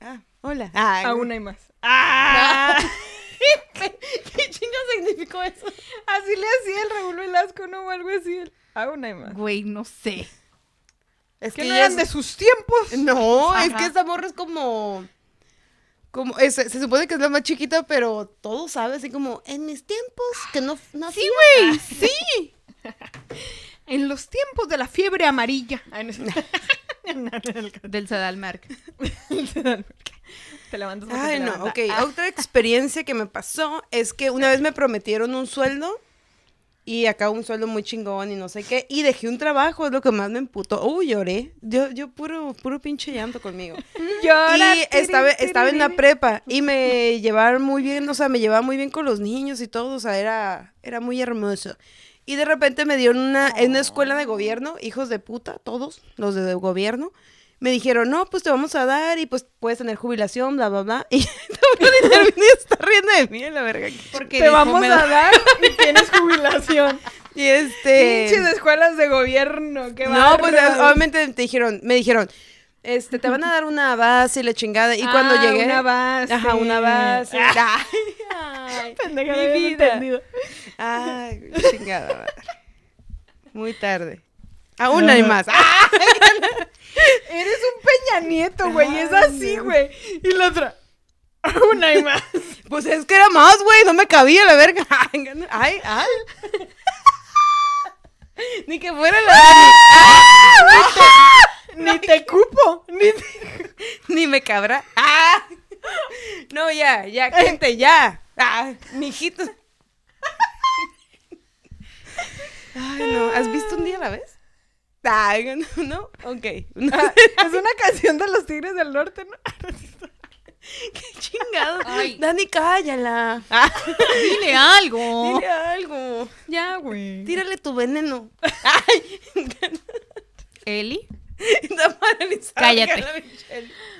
Ah, hola. Ay, Aún hay más. Ah. (laughs) ¿Qué chingo significó eso? Así le hacía el Raúl Velasco, ¿no? O algo así. el- Aún hay más. Güey, no sé. Es Que no eran es- de sus tiempos. No, es que esta morra es como. Como, es- se supone que es la más chiquita, pero todo sabe, así como, en mis tiempos, que no nací. Sí, güey, sí. (laughs) En los tiempos de la fiebre amarilla. Ay, no. (laughs) (laughs) Del Sedalmark. (laughs) Te levantas porque Ay, no, levanta. ok. Ah, Otra experiencia que me pasó es que una vez me prometieron un sueldo y acá un sueldo muy chingón y no sé qué, y dejé un trabajo, es lo que más me emputó. Uy, lloré. Yo, yo puro, puro pinche llanto conmigo. (laughs) llora, Y estaba, tiri, estaba en la prepa y me llevaban muy bien, o sea, me llevaba muy bien con los niños y todo, o sea, era, era muy hermoso. Y de repente me dieron una, en una escuela de gobierno, hijos de puta, todos los de gobierno, me dijeron, no, pues te vamos a dar y pues puedes tener jubilación, bla, bla, bla. (laughs) Y todo el niño está riendo de mí, la verga. Porque Te vamos me a da- dar (laughs) y tienes jubilación. (laughs) Y este... Pinches escuelas de gobierno. Qué No, pues obviamente te dijeron, me dijeron, este, te van a dar una base y la chingada. Y cuando Ah, llegué... Una base. Ajá, una base. Ah, Ay, ay, (laughs) pendeja, mi no vida. entendido. Ay, chingada madre. Muy tarde. Aún hay más. (laughs) ¡Ah! Eres un Peña Nieto, güey. Es así, güey. Y la otra. Una y más. (laughs) Pues es que era más, güey, no me cabía la verga. Ay, ay. Ni que fuera la Ni te cupo. Ni te... (laughs) Ni me cabra. Ah. No, ya, ya, gente, ya. Ah, mijito. Ay, no. ¿Has visto un día a la vez? Ay, no, no. Ok. (laughs) Ah, es una canción de los Tigres del Norte, ¿no? (laughs) Qué chingado. Ay. Dani, cállala. Ah, Dile algo. dile algo. Ya, güey. Tírale tu veneno. Ay. Eli. (laughs) Está paralizada. Cállate.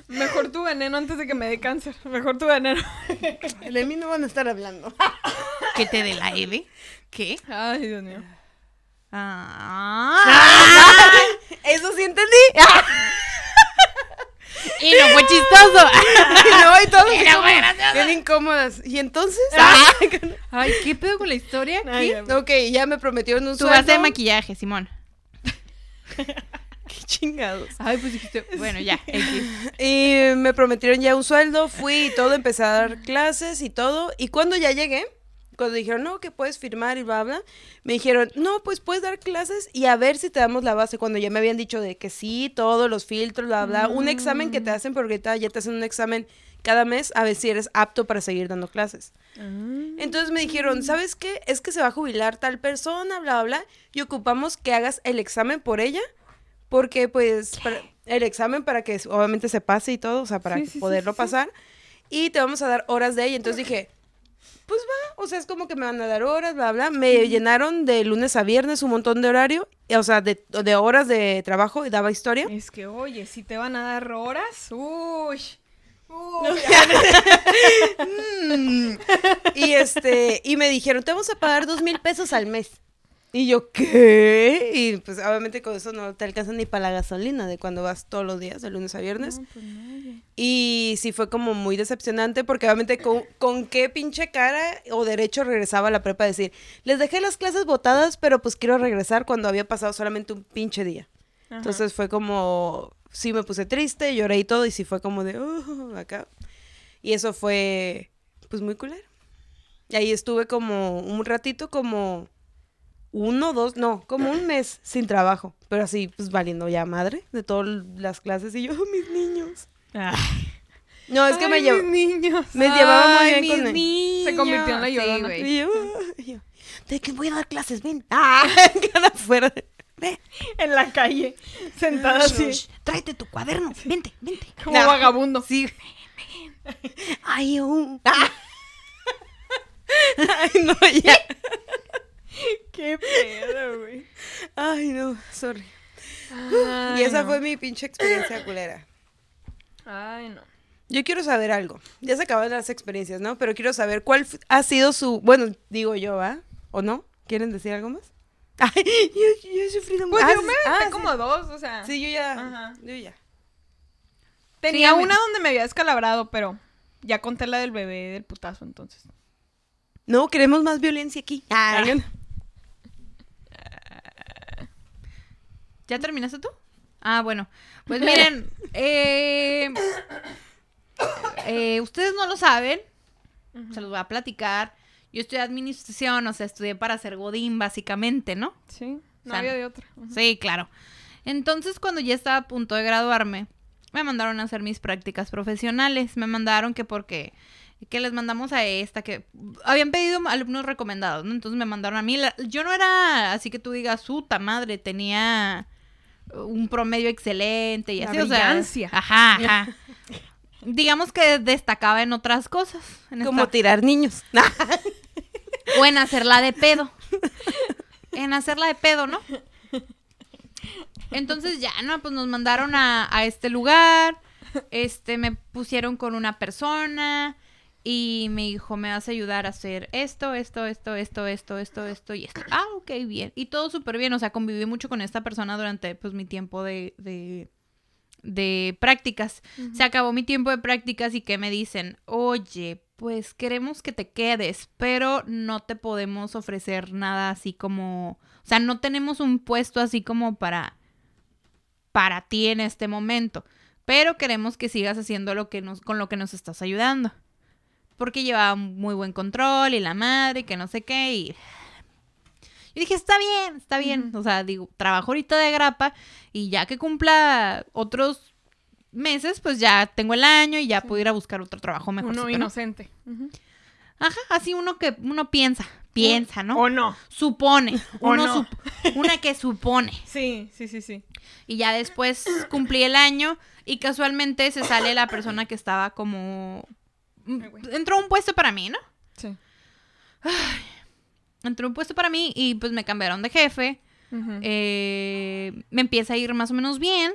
Mejor tu veneno antes de que me dé cáncer. Mejor tu veneno. (laughs) De mí no van a estar hablando. (laughs) Que te dé la Eve. ¿Qué? Ay, Dios mío. Ah. Eso sí entendí. Y no fue chistoso. no, y todos gracioso. bien incómodas. ¿Y entonces? Ay, ¿qué pedo con la historia? Ay, ¿Qué? ya. ok, ya me prometieron un Tu base de sueldo. maquillaje, Simón. (laughs) Qué chingados. Ay, pues dijiste. Bueno, ya. (laughs) Y me prometieron ya un sueldo, fui y todo, empecé a dar clases y todo. Y cuando ya llegué, cuando dijeron, no, que puedes firmar y bla, bla, me dijeron, no, pues puedes dar clases y a ver si te damos la base. Cuando ya me habían dicho de que sí, todos los filtros, bla, bla. Un examen que te hacen, porque ahorita ya te hacen un examen cada mes a ver si eres apto para seguir dando clases. Entonces me dijeron, ¿sabes qué? Es que se va a jubilar tal persona, bla, bla, bla, y ocupamos que hagas el examen por ella, porque pues para- el examen para que obviamente se pase y todo, o sea, para Sí, sí, sí, poderlo sí, pasar, y te vamos a dar horas de ella. Entonces dije, pues va, o sea, es como que me van a dar horas, bla, bla. Me llenaron de lunes a viernes un montón de horario, o sea, de, de horas de trabajo y daba historia. Es que, oye, si te van a dar horas, uy. Uy, (laughs) Mm. Y este, y me dijeron, te vamos a pagar dos mil pesos al mes. Y yo, ¿qué? Y pues obviamente con eso no te alcanza ni para la gasolina de cuando vas todos los días, de lunes a viernes. No, pues no. Y sí fue como muy decepcionante porque obviamente con, con qué pinche cara o derecho regresaba a la prepa a decir, les dejé las clases botadas, pero pues quiero regresar cuando había pasado solamente un pinche día. Ajá. Entonces fue como, sí me puse triste, lloré y todo, y sí fue como de, "Uh", acá. Y eso fue, pues muy culero. Y ahí estuve como un ratito, como uno, dos, no, como un mes sin trabajo. Pero así, pues valiendo ya madre de todas las clases. Y yo, "Oh, mis niños. Ay, No, es que me mis llevó. niños. Me llevaba muy Ay, bien con mis él. niños. Se convirtió en la Sí, llorona. güey. Y yo, "Ay", yo, de que voy a dar clases, ven. Ah, (laughs) cara afuera. Ven. En la calle, sentada así, Tráete tu cuaderno. Vente, vente. como No. vagabundo. Sí. Ay, uh. Ah. (laughs) Ay, no, ya. (laughs) Qué pedo, güey. Ay, no, sorry. Ay, y esa no. fue mi pinche experiencia culera. Ay, no. Yo quiero saber algo. Ya se acaban las experiencias, ¿no? Pero quiero saber cuál ha sido su. Bueno, digo yo, ¿va? ¿O no? ¿Quieren decir algo más? (laughs) Ay, yo, yo he sufrido Pues ah, yo sí, me ah, sí. como dos, o sea. Sí, yo ya. Ajá. Yo ya. Tenía una donde me había descalabrado, pero ya conté la del bebé del putazo, entonces. No, queremos más violencia aquí. Ah. Ay, ¿Ya terminaste tú? Ah, bueno. Pues miren, eh, eh, ustedes no lo saben, se los voy a platicar. Yo estudié administración, o sea, estudié para ser godín, básicamente, ¿no? Sí, no O sea, había de otra. Sí, claro. Entonces, cuando ya estaba a punto de graduarme, me mandaron a hacer mis prácticas profesionales. Me mandaron que porque que les mandamos a esta, que habían pedido alumnos recomendados, ¿no? Entonces me mandaron a mí. La- Yo no era así que tú digas, puta madre, tenía un promedio excelente y La así, o sea, ajá, ajá. (laughs) Digamos que destacaba en otras cosas. En Como esta- tirar niños. (laughs) o en hacerla de pedo. En hacerla de pedo, ¿no? Entonces ya, no, pues nos mandaron a, a este lugar. Este, me pusieron con una persona. Y me dijo, me vas a ayudar a hacer esto, esto, esto, esto, esto, esto, esto y esto. Ah, ok, bien. Y todo súper bien. O sea, conviví mucho con esta persona durante pues mi tiempo de, de, de prácticas. Se acabó mi tiempo de prácticas y que me dicen, oye, pues queremos que te quedes, pero no te podemos ofrecer nada así como, o sea, no tenemos un puesto así como para para ti en este momento, pero queremos que sigas haciendo lo que nos, con lo que nos estás ayudando. Porque llevaba muy buen control y la madre, que no sé qué, y yo dije, está bien, está bien. O sea, digo, trabajo ahorita de grapa y ya que cumpla otros meses, pues ya tengo el año y ya puedo ir a buscar otro trabajo mejor. Uno inocente. Ajá, así uno que uno piensa, piensa, ¿no? O no. Supone, (laughs) O no. sup- una que supone. (laughs) Sí, sí, sí, sí. Y ya después cumplí el año y casualmente se sale la persona que estaba como... Ay, güey. Entró un puesto para mí, ¿no? Sí. Entró un puesto para mí y pues me cambiaron de jefe. Eh, me empieza a ir más o menos bien.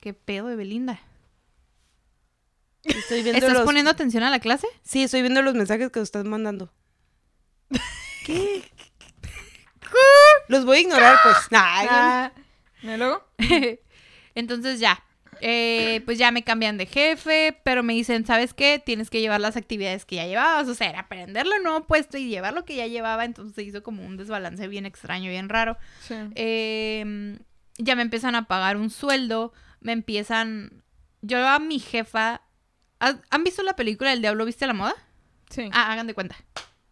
¿Qué pedo de Belinda? Estoy viendo ¿Estás los... poniendo atención a la clase? Sí, estoy viendo los mensajes que estás mandando. (laughs) ¿Qué? Los voy a ignorar, pues. Ay, Ah, ¿y luego? (laughs) Entonces ya. Eh, pues ya me cambian de jefe, pero me dicen, ¿sabes qué? Tienes que llevar las actividades que ya llevabas. O sea, era aprenderlo nuevo puesto y llevar lo que ya llevaba. Entonces se hizo como un desbalance bien extraño, bien raro. Sí. Eh, ya me empiezan a pagar un sueldo. Me empiezan. Yo a mi jefa. ¿ha- ¿Han visto la película El Diablo Viste a la Moda? Sí. Ah, hagan de cuenta.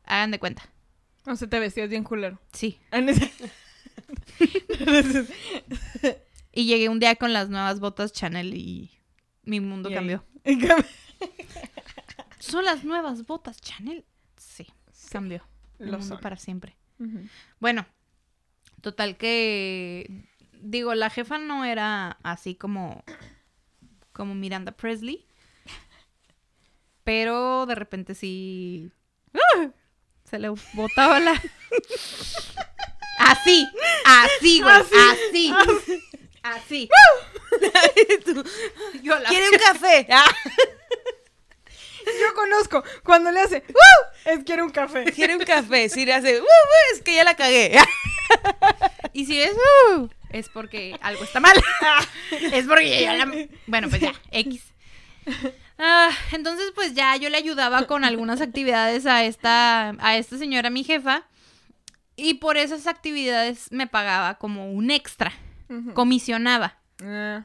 Hagan de cuenta. O sea, te vestías bien culero. Sí. (laughs) Y llegué un día con las nuevas botas Chanel y mi mundo Y (laughs) cambió. ¿Son las nuevas botas Chanel? Sí, cambió. El Lo mundo son. para siempre. Bueno, total que... Digo, la jefa no era así como... Como Miranda Presley. Pero de repente sí... ¡Ah! Se le botaba la... (laughs) Así, así, güey, así. Así. (laughs) Yo la- ¿Quiere un café? (laughs) Ah, Yo conozco. Cuando le hace, ¡Uh! Es quiere un café. ¿Quiere un café? Sí, le hace... "Uh, uh, es que ya la cagué. (laughs) Y si es, uh, es porque algo está mal. es porque ya la... Bueno, pues ya, X. Ah, entonces, pues ya yo le ayudaba con algunas actividades a esta, a esta señora, mi jefa. Y por esas actividades me pagaba como un extra. Comisionaba. Ah,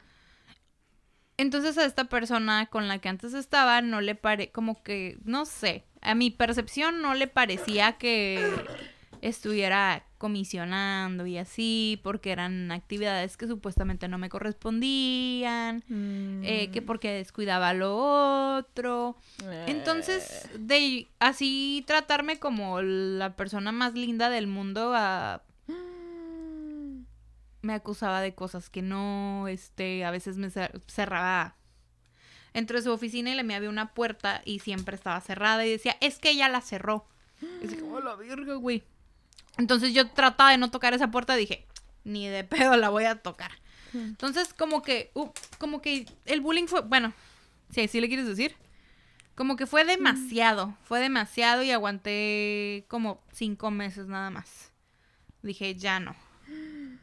Entonces a esta persona con la que antes estaba no le pare, como que, no sé, a mi percepción no le parecía que estuviera comisionando y así, porque eran actividades que supuestamente no me correspondían, eh, que porque descuidaba lo otro. Entonces, de así tratarme como la persona más linda del mundo a me acusaba de cosas que no, este, a veces me cer- cerraba. Entré a su oficina y le me había una puerta y siempre estaba cerrada y decía, es que ella la cerró. Y dije, oh, la virga, güey. Entonces yo trataba de no tocar esa puerta, dije, ni de pedo la voy a tocar. Entonces, como que, uh, como que el bullying fue, bueno, si así le quieres decir, como que fue demasiado, fue demasiado y aguanté como cinco meses nada más. Dije, ya no.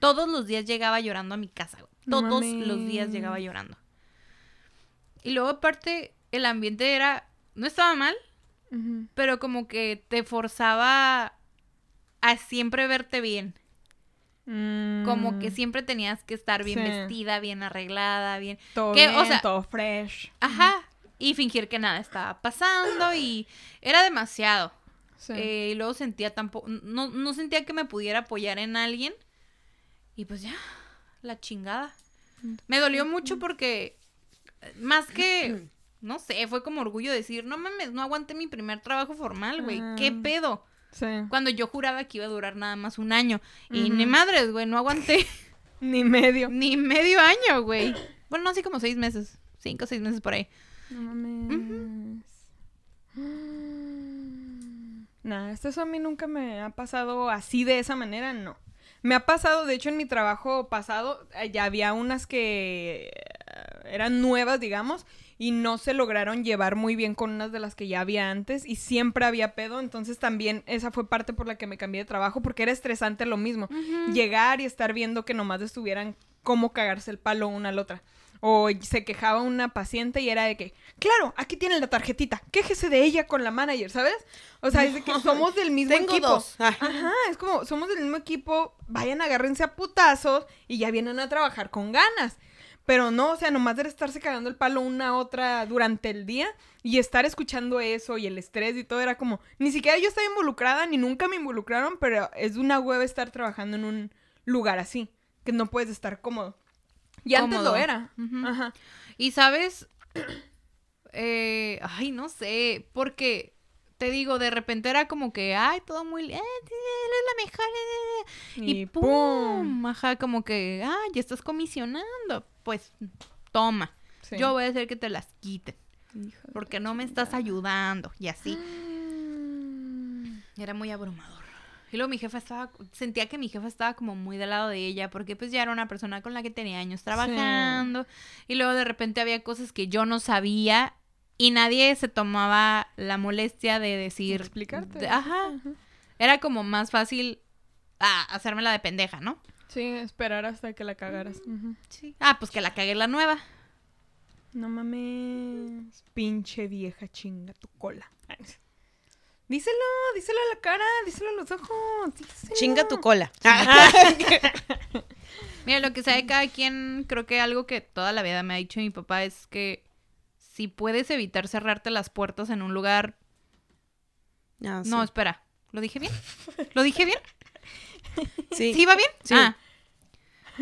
Todos los días llegaba llorando a mi casa, güey. Todos los días llegaba llorando. Y luego aparte, el ambiente era, no estaba mal, pero como que te forzaba a siempre verte bien. Como que Mm, siempre tenías que estar bien Sí. vestida, bien arreglada, bien... Todo que, o bien, sea- todo fresh. Ajá. Y fingir que nada estaba pasando y era demasiado. Sí. Eh, y luego sentía tampoco... No, no sentía que me pudiera apoyar en alguien. Y pues ya, la chingada. Me dolió mucho porque... eh, Más que... (clears throat) No sé, fue como orgullo decir, no mames, no aguanté mi primer trabajo formal, güey. ¿Qué Ah. pedo? Sí. Cuando yo juraba que iba a durar nada más un año. Y ni madres, güey, no aguanté (laughs) Ni medio. ni medio año, güey. Bueno, no, así como seis meses. Cinco o seis meses por ahí. No mames. Nah, esto eso a mí nunca me ha pasado así de esa manera, no. Me ha pasado, de hecho, en mi trabajo pasado, eh, ya había unas que eh, eran nuevas, digamos, y no se lograron llevar muy bien con unas de las que ya había antes, y siempre había pedo, entonces también esa fue parte por la que me cambié de trabajo, porque era estresante lo mismo. Llegar y estar viendo que nomás estuvieran cómo cagarse el palo una a la otra. O se quejaba una paciente y era de que, claro, aquí tienen la tarjetita, quéjese de ella con la manager, ¿sabes? O sea, es de que somos del mismo Tengo equipo. dos. Ajá, es como, somos del mismo equipo, vayan, agárrense a putazos y ya vienen a trabajar con ganas. Pero no, o sea, nomás de estarse cagando el palo una a otra durante el día y estar escuchando eso y el estrés y todo era como, ni siquiera yo estaba involucrada, ni nunca me involucraron, pero es una hueva estar trabajando en un lugar así, que no puedes estar cómodo. Y antes lo era. Ajá. Y sabes, (clears throat) eh, ay, no sé, porque te digo, de repente era como que, ay, todo muy, eh, es la mejor, eh, eh, y, Y pum, pum. ajá, como que, ah, ya estás comisionando, pues, toma, Sí. yo voy a hacer que te las quiten, porque no me estás ayudando, y así, era muy abrumador. Y luego mi jefa estaba, sentía que mi jefa estaba como muy del lado de ella, porque pues ya era una persona con la que tenía años trabajando. Y luego de repente había cosas que yo no sabía y nadie se tomaba la molestia de decir... Explicarte. de- ajá. Era como más fácil ah, hacérmela de pendeja, ¿no? Sí, esperar hasta que la cagaras. Ujú. Sí. Ah, pues que la cagué la nueva. No mames. Pinche vieja chinga tu cola. Díselo, díselo a la cara, díselo a los ojos. díselo. (laughs) Chinga tu cola. Mira, lo que sabe cada quien, creo que algo que toda la vida me ha dicho mi papá es que si puedes evitar cerrarte las puertas en un lugar... Ah, No, espera. ¿Lo dije bien? ¿Lo dije bien? (laughs) sí. ¿Sí va bien? Sí. Ah.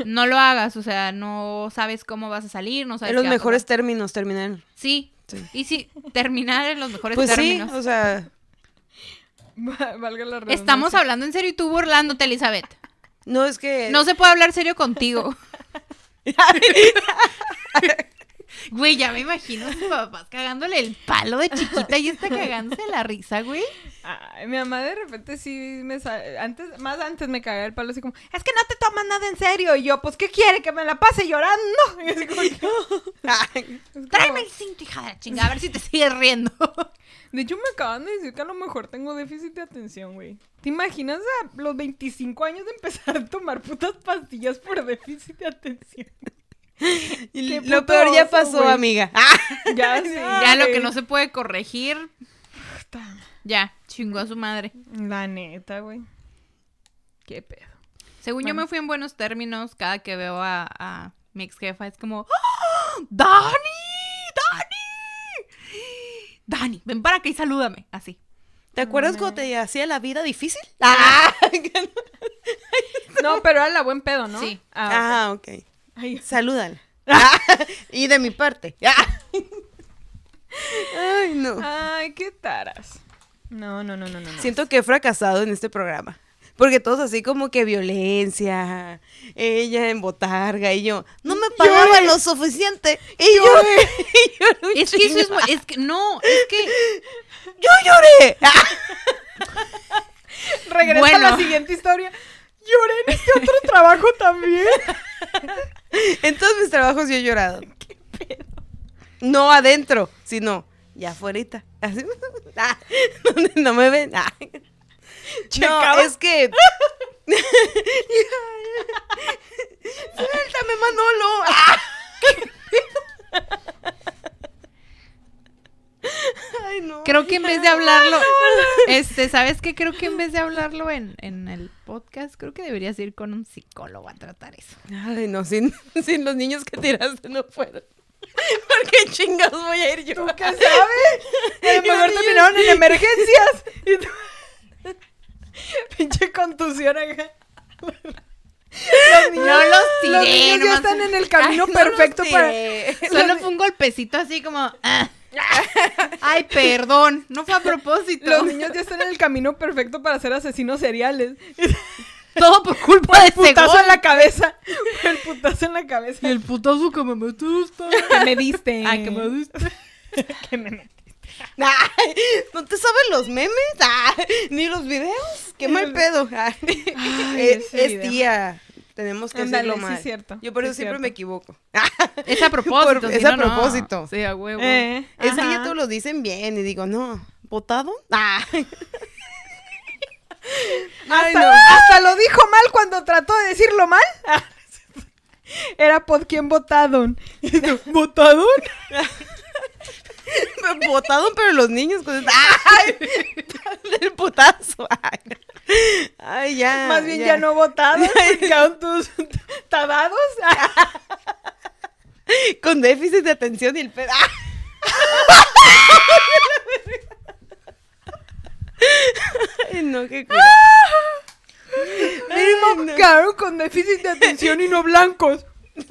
No lo hagas, o sea, no sabes cómo vas a salir, no sabes En los mejores términos terminar. Sí. Sí. Y sí, terminar en los mejores Pues sí, términos. o sea, (laughs) Valga la redundancia. Estamos hablando en serio y tú burlándote, Elizabeth. no es que... No se puede hablar serio contigo. (laughs) (laughs) Güey, ya me imagino a sus papás cagándole el palo de chiquita y está cagándose la risa, güey. Ay, mi mamá de repente sí me sa- antes más antes me cagaba el palo así como, "Es que no te tomas nada en serio." Y yo, "Pues qué quiere que me la pase llorando." (laughs) Y así como como- Tráeme el cinto, hija de la chingada, a ver si te sigues riendo. De hecho, me acaban de decir que a lo mejor tengo déficit de atención, güey. ¿Te imaginas a los 25 años de empezar a tomar putas pastillas por déficit de atención? (laughs) lo peor ya pasó, amiga. Ah, Ya, (laughs) sí. Ya lo que no se puede corregir, ya, chingó a su madre. La neta, güey. Qué pedo. Según yo me fui en buenos términos, cada que veo a, a mi ex jefa es como, ¡Ah! ¡Dani! ¡Dani! ¡Dani! Ven para acá y salúdame. Así. ¿Te acuerdas cuando te hacía la vida difícil? Ah, (laughs) No, pero era la buen pedo, ¿no? Sí. Ah, ah, ok. Ay, Salúdala. (laughs) Ah, (laughs) y de mi parte. (laughs) Ay, no. Ay, qué taras. No, no, no, no, no. Siento que he fracasado en este programa. Porque todos así como que violencia, ella en botarga y yo, no me pagaban lo suficiente. Y yo, y yo Es que eso es, es que, no, es que, yo lloré. Regresa Bueno. a la siguiente historia. Lloré en este otro trabajo también. (laughs) En todos mis trabajos yo he llorado. (laughs) No adentro, sino ya afuera. Así, (laughs) ah, donde no me ven. Ah. No, es que. Suéltame, Manolo. Ah. Ay, no. creo que en vez de hablarlo, este, ¿sabes qué? Creo que en vez de hablarlo en, en creo que deberías ir con un psicólogo a tratar eso. Ay, no, sin, (laughs) sin los niños que tiraste no fueron. (laughs) ¿Por qué chingados voy a ir yo? ¿Tú qué sabes? (laughs) A lo mejor terminaron en emergencias. Y tú- Pinche contusión acá. Los niños, No los tiré, los niños ya nomás- están en el camino Ay, no los perfecto para. Solo fue un golpecito así como... ah. Ay, perdón, no fue a propósito. Los niños ya están en el camino perfecto para ser asesinos seriales. Todo por culpa de ese Putazo gol. en la cabeza. El putazo en la cabeza. el putazo que me metiste. que me diste. Ay, que me diste. (laughs) que me metiste. Ay, ¿No te saben los memes? Ay, Ni los videos. Qué mal pedo. Ay, Ay, es, ese es video. tía. Tenemos que Ándale, hacerlo sí mal. es cierto, Yo por sí eso es siempre cierto. me equivoco. (laughs) Es a propósito. Por- si es a no, no. propósito. Sí, a huevo. Eh, Es que ajá. ya todos lo dicen bien y digo, no, ¿votado? Ah. (laughs) Ay, hasta, no. hasta lo dijo mal cuando trató de decirlo mal. (laughs) Era por quién votaron. ¿Votaron? Votado, pero los niños con (laughs) ¡Ay! El putazo. Ay, Ay, ya. Más bien ya, no votaron. (laughs) Quedaron tus tadados. Con déficit de atención y el pedo. Ay, no, qué. (laughs) Mínimo no. caro con déficit de atención y no blancos. (laughs)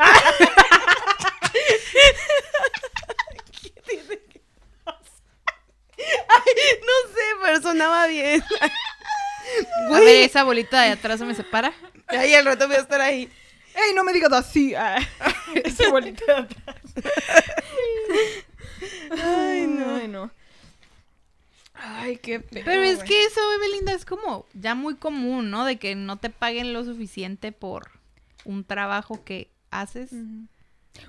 Ay, no sé, pero sonaba bien. (laughs) A ver, esa bolita de atrás se me separa. Ay, al rato voy a estar ahí. ¡Ey, no me digas así! Ah, Esa bolita de atrás. Ay, no. Ay, no. Ay, qué pedo, Pero es que eso, Belinda, es como ya muy común, ¿no? De que no te paguen lo suficiente por un trabajo que haces.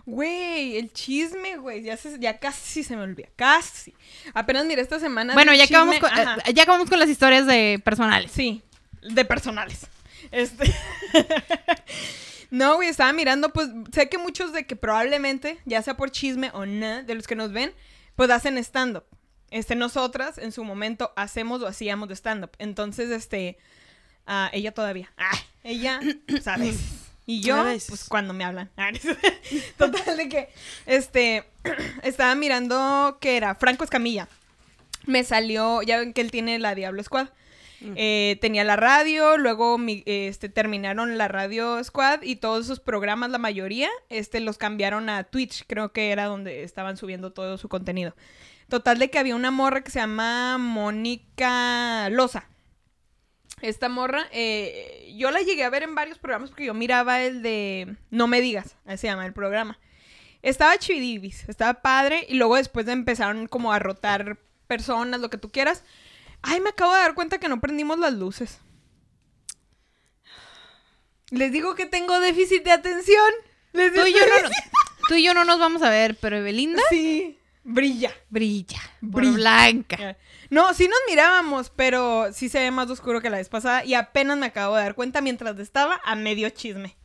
Güey, el chisme, güey. Ya, se- ya casi se me olvida. Casi. Apenas miré esta semana. Bueno, ya acabamos, con, eh, ya acabamos con las historias de personales. Sí, de personales. Este. (laughs) no, güey, estaba mirando, pues sé que muchos de que probablemente, ya sea por chisme o no, de los que nos ven, pues hacen stand-up. Este, nosotras en su momento hacemos o hacíamos de stand-up. Entonces, este. ah, ella todavía. Ah, ella, (clears throat) ¿sabes? Y yo, pues cuando me hablan. Ah, (laughs) Total de que, este, (clears throat) estaba mirando que era Franco Escamilla. Me salió, ya ven que él tiene la Diablo Squad. Eh, tenía la radio, luego mi- este, terminaron la radio Squad y todos esos programas, la mayoría, este, los cambiaron a Twitch, creo que era donde estaban subiendo todo su contenido. Total de que había una morra que se llama Mónica Loza. Esta morra, eh, yo la llegué a ver en varios programas porque yo miraba el de No me digas, así se llama el programa. Estaba chividibis, estaba padre y luego después empezaron como a rotar personas, lo que tú quieras. Ay, me acabo de dar cuenta que no prendimos las luces. Les digo que tengo déficit de atención. Les Tú y, yo no- tú y yo no nos vamos a ver, pero Belinda Sí, brilla. brilla. por Brilla. blanca. No, sí nos mirábamos, pero sí se ve más oscuro que la vez pasada y apenas me acabo de dar cuenta mientras estaba a medio chisme.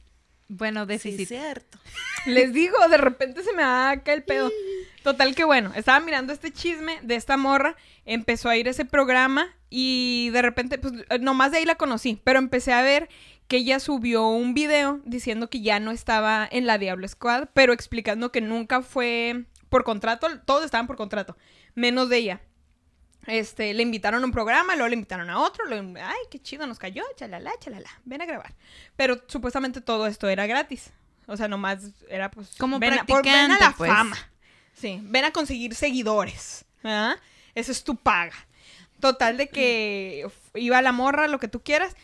Bueno, Sí, déficit. cierto. (laughs) Les digo, de repente se me da acá el pedo. (laughs) Total que bueno, estaba mirando este chisme de esta morra, empezó a ir ese programa y de repente, pues nomás de ahí la conocí, pero empecé a ver que ella subió un video diciendo que ya no estaba en la Diablo Squad, pero explicando que nunca fue por contrato, todos estaban por contrato, menos de ella. Este, le invitaron a un programa, luego le invitaron a otro, luego, ay, qué chido nos cayó, chalala, chalala, ven a grabar. Pero supuestamente todo esto era gratis. O sea, nomás era pues... Como ven a, por- ven a la pues. fama. Sí, ven a conseguir seguidores. ¿verdad? Esa es tu paga. Total de que (clears throat) iba la morra, lo que tú quieras,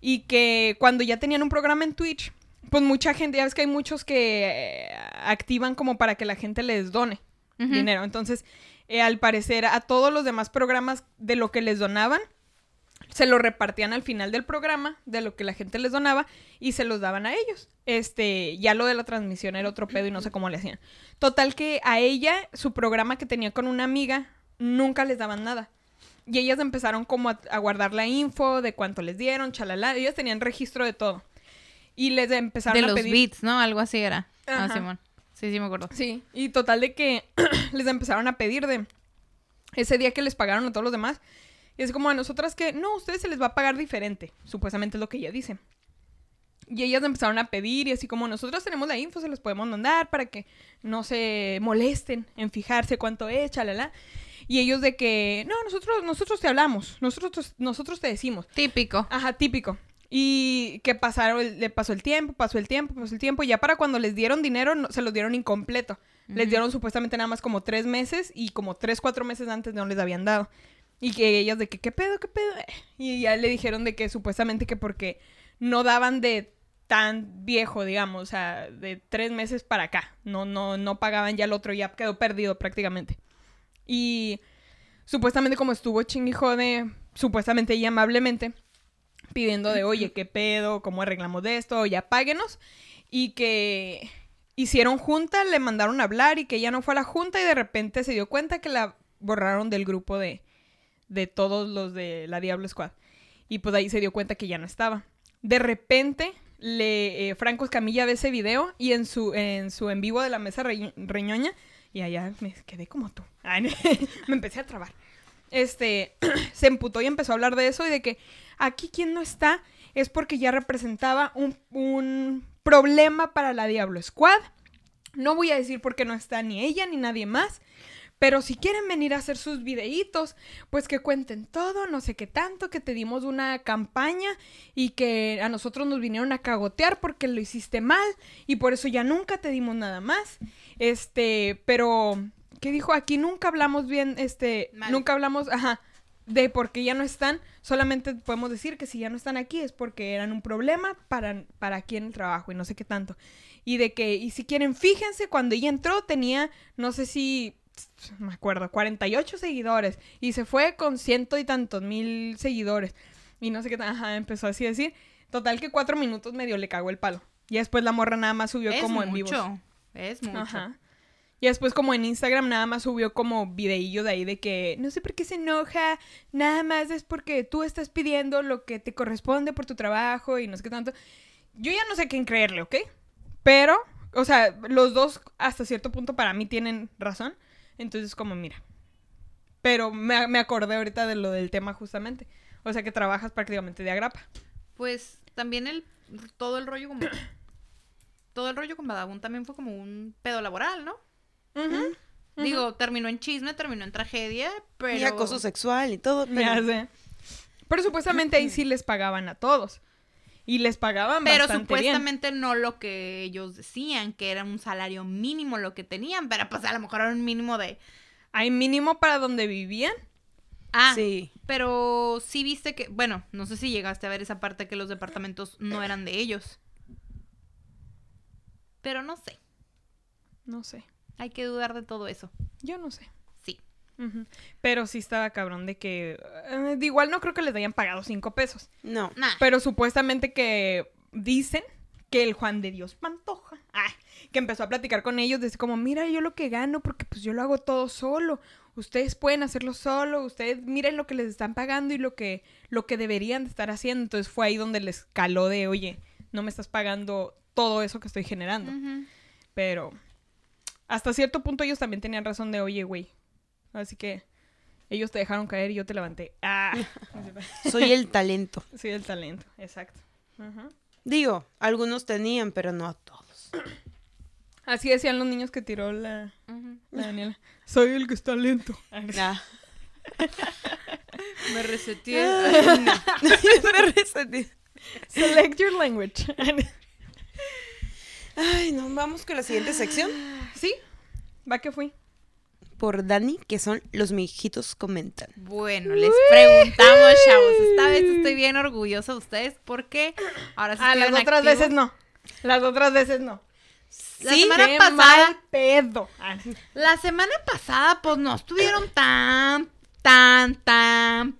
y que cuando ya tenían un programa en Twitch, pues mucha gente, ya ves que hay muchos que eh, activan como para que la gente les done dinero. Entonces, eh, al parecer, a todos los demás programas de lo que les donaban, se lo repartían al final del programa, de lo que la gente les donaba, y se los daban a ellos. Este, ya lo de la transmisión era otro pedo y no sé cómo le hacían. Total que a ella, su programa que tenía con una amiga, nunca les daban nada. Y ellas empezaron como a, a guardar la info de cuánto les dieron, chalala. Ellas tenían registro de todo. Y les empezaron De a los pedir... beats, ¿no? Algo así era. Ah, Ajá. Simón. Sí, sí me acuerdo. Sí, y total de que (clears throat) les empezaron a pedir de ese día que les pagaron a todos los demás. Y es como a nosotras que, no, a ustedes se les va a pagar diferente. Supuestamente es lo que ella dice. Y ellas empezaron a pedir y así como nosotros tenemos la info, se los podemos mandar para que no se molesten en fijarse cuánto es, chalala. Y ellos de que, no, nosotros, nosotros te hablamos, nosotros, nosotros te decimos. Típico. Ajá, típico. Y que pasaron, le pasó el tiempo, pasó el tiempo, pasó el tiempo. Y ya para cuando les dieron dinero, no- se los dieron incompleto. Les dieron supuestamente nada más como tres meses y como tres, cuatro meses antes no les habían dado. Y que ellas de que, ¿qué pedo, qué pedo? (laughs) Y ya le dijeron de que supuestamente que porque no daban de tan viejo, digamos, o sea, de tres meses para acá. No, no, no pagaban ya el otro, ya quedó perdido prácticamente. Y supuestamente como estuvo chingijo de, supuestamente y amablemente, pidiendo de, oye, ¿qué pedo? ¿Cómo arreglamos de esto? Ya páguenos. Y que hicieron junta, le mandaron a hablar y que ella no fue a la junta y de repente se dio cuenta que la borraron del grupo de, de todos los de la Diablo Squad. Y pues ahí se dio cuenta que ya no estaba. De repente, le, eh, Franco Escamilla ve ese video y en su, en su en vivo de la mesa re- reñoña, y allá me quedé como tú. Ay, (laughs) me empecé a trabar. Este, (clears throat) se emputó y empezó a hablar de eso y de que aquí quien no está es porque ya representaba un, un problema para la Diablo Squad No voy a decir por qué no está ni ella ni nadie más. Pero si quieren venir a hacer sus videitos, pues que cuenten todo, no sé qué tanto, que te dimos una campaña y que a nosotros nos vinieron a cagotear porque lo hiciste mal y por eso ya nunca te dimos nada más. Este, pero, ¿qué dijo? Aquí nunca hablamos bien, este, Mal. nunca hablamos, ajá, de por qué ya no están. Solamente podemos decir que si ya no están aquí es porque eran un problema para, para aquí en el trabajo y no sé qué tanto. Y de que, y si quieren, fíjense, cuando ella entró tenía, no sé si, me acuerdo, 48 seguidores. Y se fue con ciento y tantos mil seguidores. Y no sé qué ajá, empezó así a decir. Total que cuatro minutos medio le cagó el palo. Y después la morra nada más subió es como en mucho. vivo. Es mucho. Ajá. Y después como en Instagram nada más subió como videillo de ahí de que no sé por qué se enoja, nada más es porque tú estás pidiendo lo que te corresponde por tu trabajo y no sé qué tanto. Yo ya no sé quién creerle, ¿ok? Pero, o sea, los dos hasta cierto punto para mí tienen razón. Entonces como, mira. Pero me, me acordé ahorita de lo del tema justamente. O sea que trabajas prácticamente de agrapa. Pues también el todo el rollo como (coughs) todo el rollo con Badabun también fue como un pedo laboral, ¿no? Digo, terminó en chisme, terminó en tragedia, pero Y acoso sexual y todo. Pero... Ya sé. Pero supuestamente ahí sí les pagaban a todos. Y les pagaban pero bastante bien. supuestamente no lo que ellos decían, que era un salario mínimo lo que tenían, pero pues a lo mejor era un mínimo de Hay mínimo para donde vivían. Ah, Sí. pero sí viste que, bueno, no sé si llegaste a ver esa parte que los departamentos no eran de ellos. Pero no sé, No sé. Hay que dudar de todo eso. Yo no sé. Sí. Pero sí estaba cabrón de que... eh, de igual no creo que les hayan pagado cinco pesos. No. Nah. Pero supuestamente que dicen que el Juan de Dios Pantoja, ah, que empezó a platicar con ellos, desde como, mira, yo lo que gano, porque pues yo lo hago todo solo. Ustedes pueden hacerlo solo, ustedes miren lo que les están pagando y lo que, lo que deberían de estar haciendo. Entonces fue ahí donde les caló de, oye, no me estás pagando todo eso que estoy generando. Pero hasta cierto punto ellos también tenían razón de, oye, güey. Así que ellos te dejaron caer y yo te levanté. Ah, (laughs) Soy el talento. (laughs) sí, el talento, exacto. Digo, algunos tenían, pero no a todos. (clears throat) Así decían los niños que tiró la, la Daniela. Soy el que está lento. Ah. (laughs) Me reseteé. Ay, no. Me resentí. Select your language. Ay, no, vamos con la siguiente sección. ¿Sí? Va que fui. Por Dani, que son los mijitos comentan. Bueno, les preguntamos, chavos. Esta vez estoy bien orgullosa de ustedes porque ahora sí Ah, las otras activos. veces no. Las otras veces no. La Sí, semana Qué pasada, mal pedo. La semana pasada, pues no estuvieron tan, tan, tan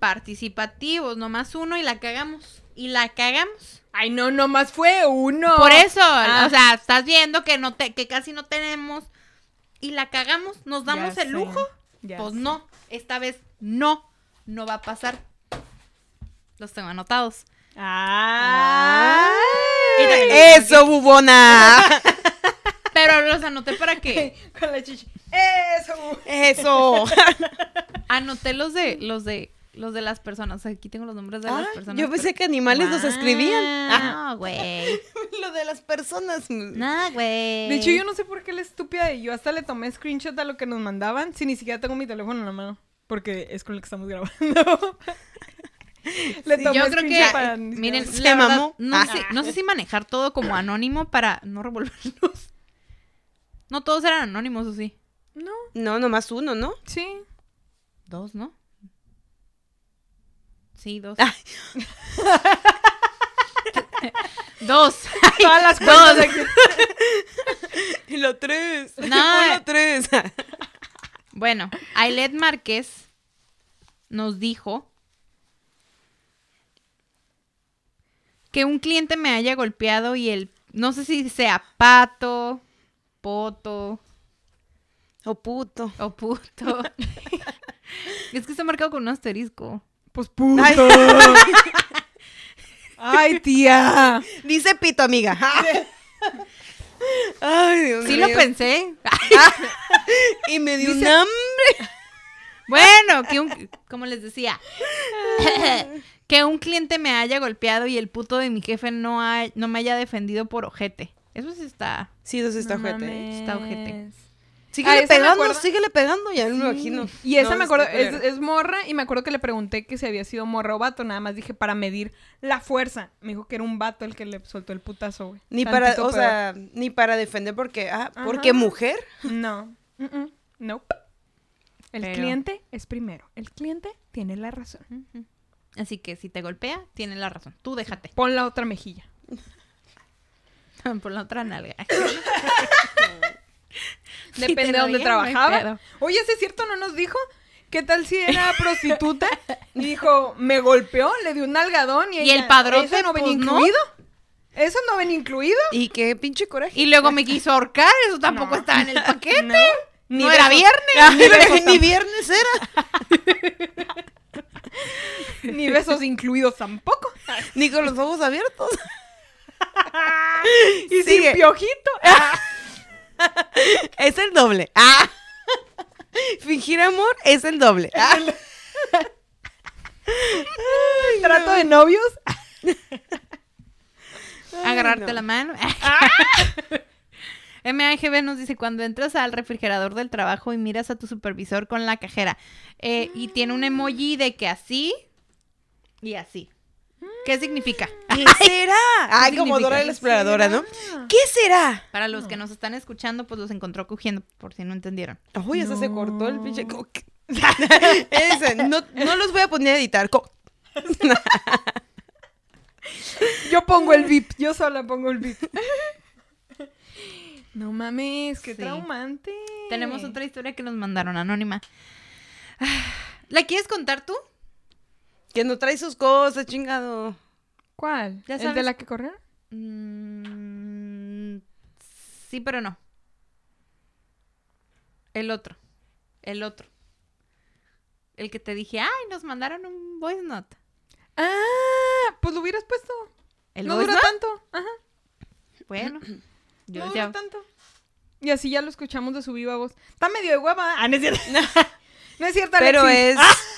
participativos. Nomás uno y la cagamos. Y la cagamos. Ay, no, nomás fue uno. Por eso, Ah. o sea, estás viendo que no te, que casi no tenemos. Y la cagamos. ¿Nos Ya damos el sé, lujo? ya Pues sé. no, esta vez no, no va a pasar. Los tengo anotados. Ah. ¡Eso, bubona! (laughs) Pero los anoté para que (laughs) Con la chichi. Eso. ¡Eso! anoté los de los de los de las personas. Aquí tengo los nombres de Ah, las personas. yo pensé que animales nos escribían. Ah, No, güey. (laughs) lo de las personas. No, güey. De hecho, yo no sé por qué la estúpida de yo hasta le tomé screenshot a lo que nos mandaban si ni siquiera tengo mi teléfono en la mano. Porque es con el que estamos grabando. (laughs) le Sí, tomé Yo creo que, screenshot para (laughs) miren, Se la verdad, mamó. no, Ah. sé, no sé si manejar todo como anónimo para no revolvernos. No todos eran anónimos, ¿o sí? No, No, nomás uno, ¿no? sí. Dos, ¿no? Sí, (laughs) dos. Dos. Todas las Dos. aquí. (laughs) Y lo tres. (laughs) No. Tres. Bueno, Ailet Márquez nos dijo que un cliente me haya golpeado y el, no sé si sea pato, poto Oh, puto. o puto. es que está marcado con un asterisco. Pues puto. Ay. (laughs) Ay, tía. Dice pito, amiga. (laughs) Ay, Dios Sí lo pensé. (laughs) Y me dio un hambre. Bueno, que un, como les decía, que un cliente me haya golpeado y el puto de mi jefe no, ha- no me haya defendido por ojete. Eso sí está. Sí, eso sí está No ojete. mames. Está ojete. Síguele Ah, me pegando, síguele pegando, ya me Sí. imagino. Y esa No, me acuerdo, es, morra, y me acuerdo que le pregunté que si había sido morra o vato, nada más dije para medir la fuerza. Me dijo que era un vato el que le soltó el putazo, güey. Ni para, o sea, ni para defender porque, ah, porque Ajá. mujer. peor. No. Mm-mm. Nope. El Pero- cliente es primero. El cliente tiene la razón. Así que si te golpea, tiene la razón. Tú déjate. Pon la otra mejilla. (laughs) Por la otra nalga. (laughs) (laughs) Depende de dónde no trabajaba. pedo. Oye, ¿sí es cierto? ¿No nos dijo? ¿Qué tal si era prostituta? (laughs) Dijo, me golpeó, le dio un nalgadón y ¿Y ella, el padrote, ¿Eso no ven pues, no? incluido? ¿Eso no ven incluido? Y qué pinche coraje. Y luego me (laughs) quiso ahorcar. Eso tampoco No. estaba en el paquete. No. No, era viernes. ni, besos ni viernes era, Ni besos incluidos tampoco. ni con los ojos abiertos. Y Sigue. sin piojito. Es el doble. Ah. Fingir amor es el doble. Ah. Trato de novios. Agarrarte no. la mano. (laughs) MAGB nos dice, cuando entras al refrigerador del trabajo y miras a tu supervisor con la cajera eh, y tiene un emoji de que así y así. ¿Qué significa? ¿Qué (laughs) será? Ay, como? Dora la ¿Qué exploradora, ¿no? ¿Qué será? Para los que nos están escuchando, pues los encontró cogiendo, por si no entendieron. Uy, ese se cortó el No. pinche. co- (laughs) Ese, no, no los voy a poner a editar. co- (laughs) Yo pongo el VIP. Yo sola pongo el VIP. No mames, qué Sí. traumante. Tenemos otra historia que nos mandaron anónima. ¿La quieres contar tú? Que no trae sus cosas, chingado. ¿Cuál? Ya ¿El sabes. de la que corrió? Mm, sí, pero no. El otro. El otro. El que te dije, ay, nos mandaron un voice note. Ah, pues lo hubieras puesto. ¿El no voice dura note? tanto. Ajá. Bueno. (clears throat) Yo no decía, dura tanto. Y así ya lo escuchamos de su viva voz. Está medio de hueva. Ah, no es cierto. (laughs) (laughs) no es cierto, Pero es. (laughs)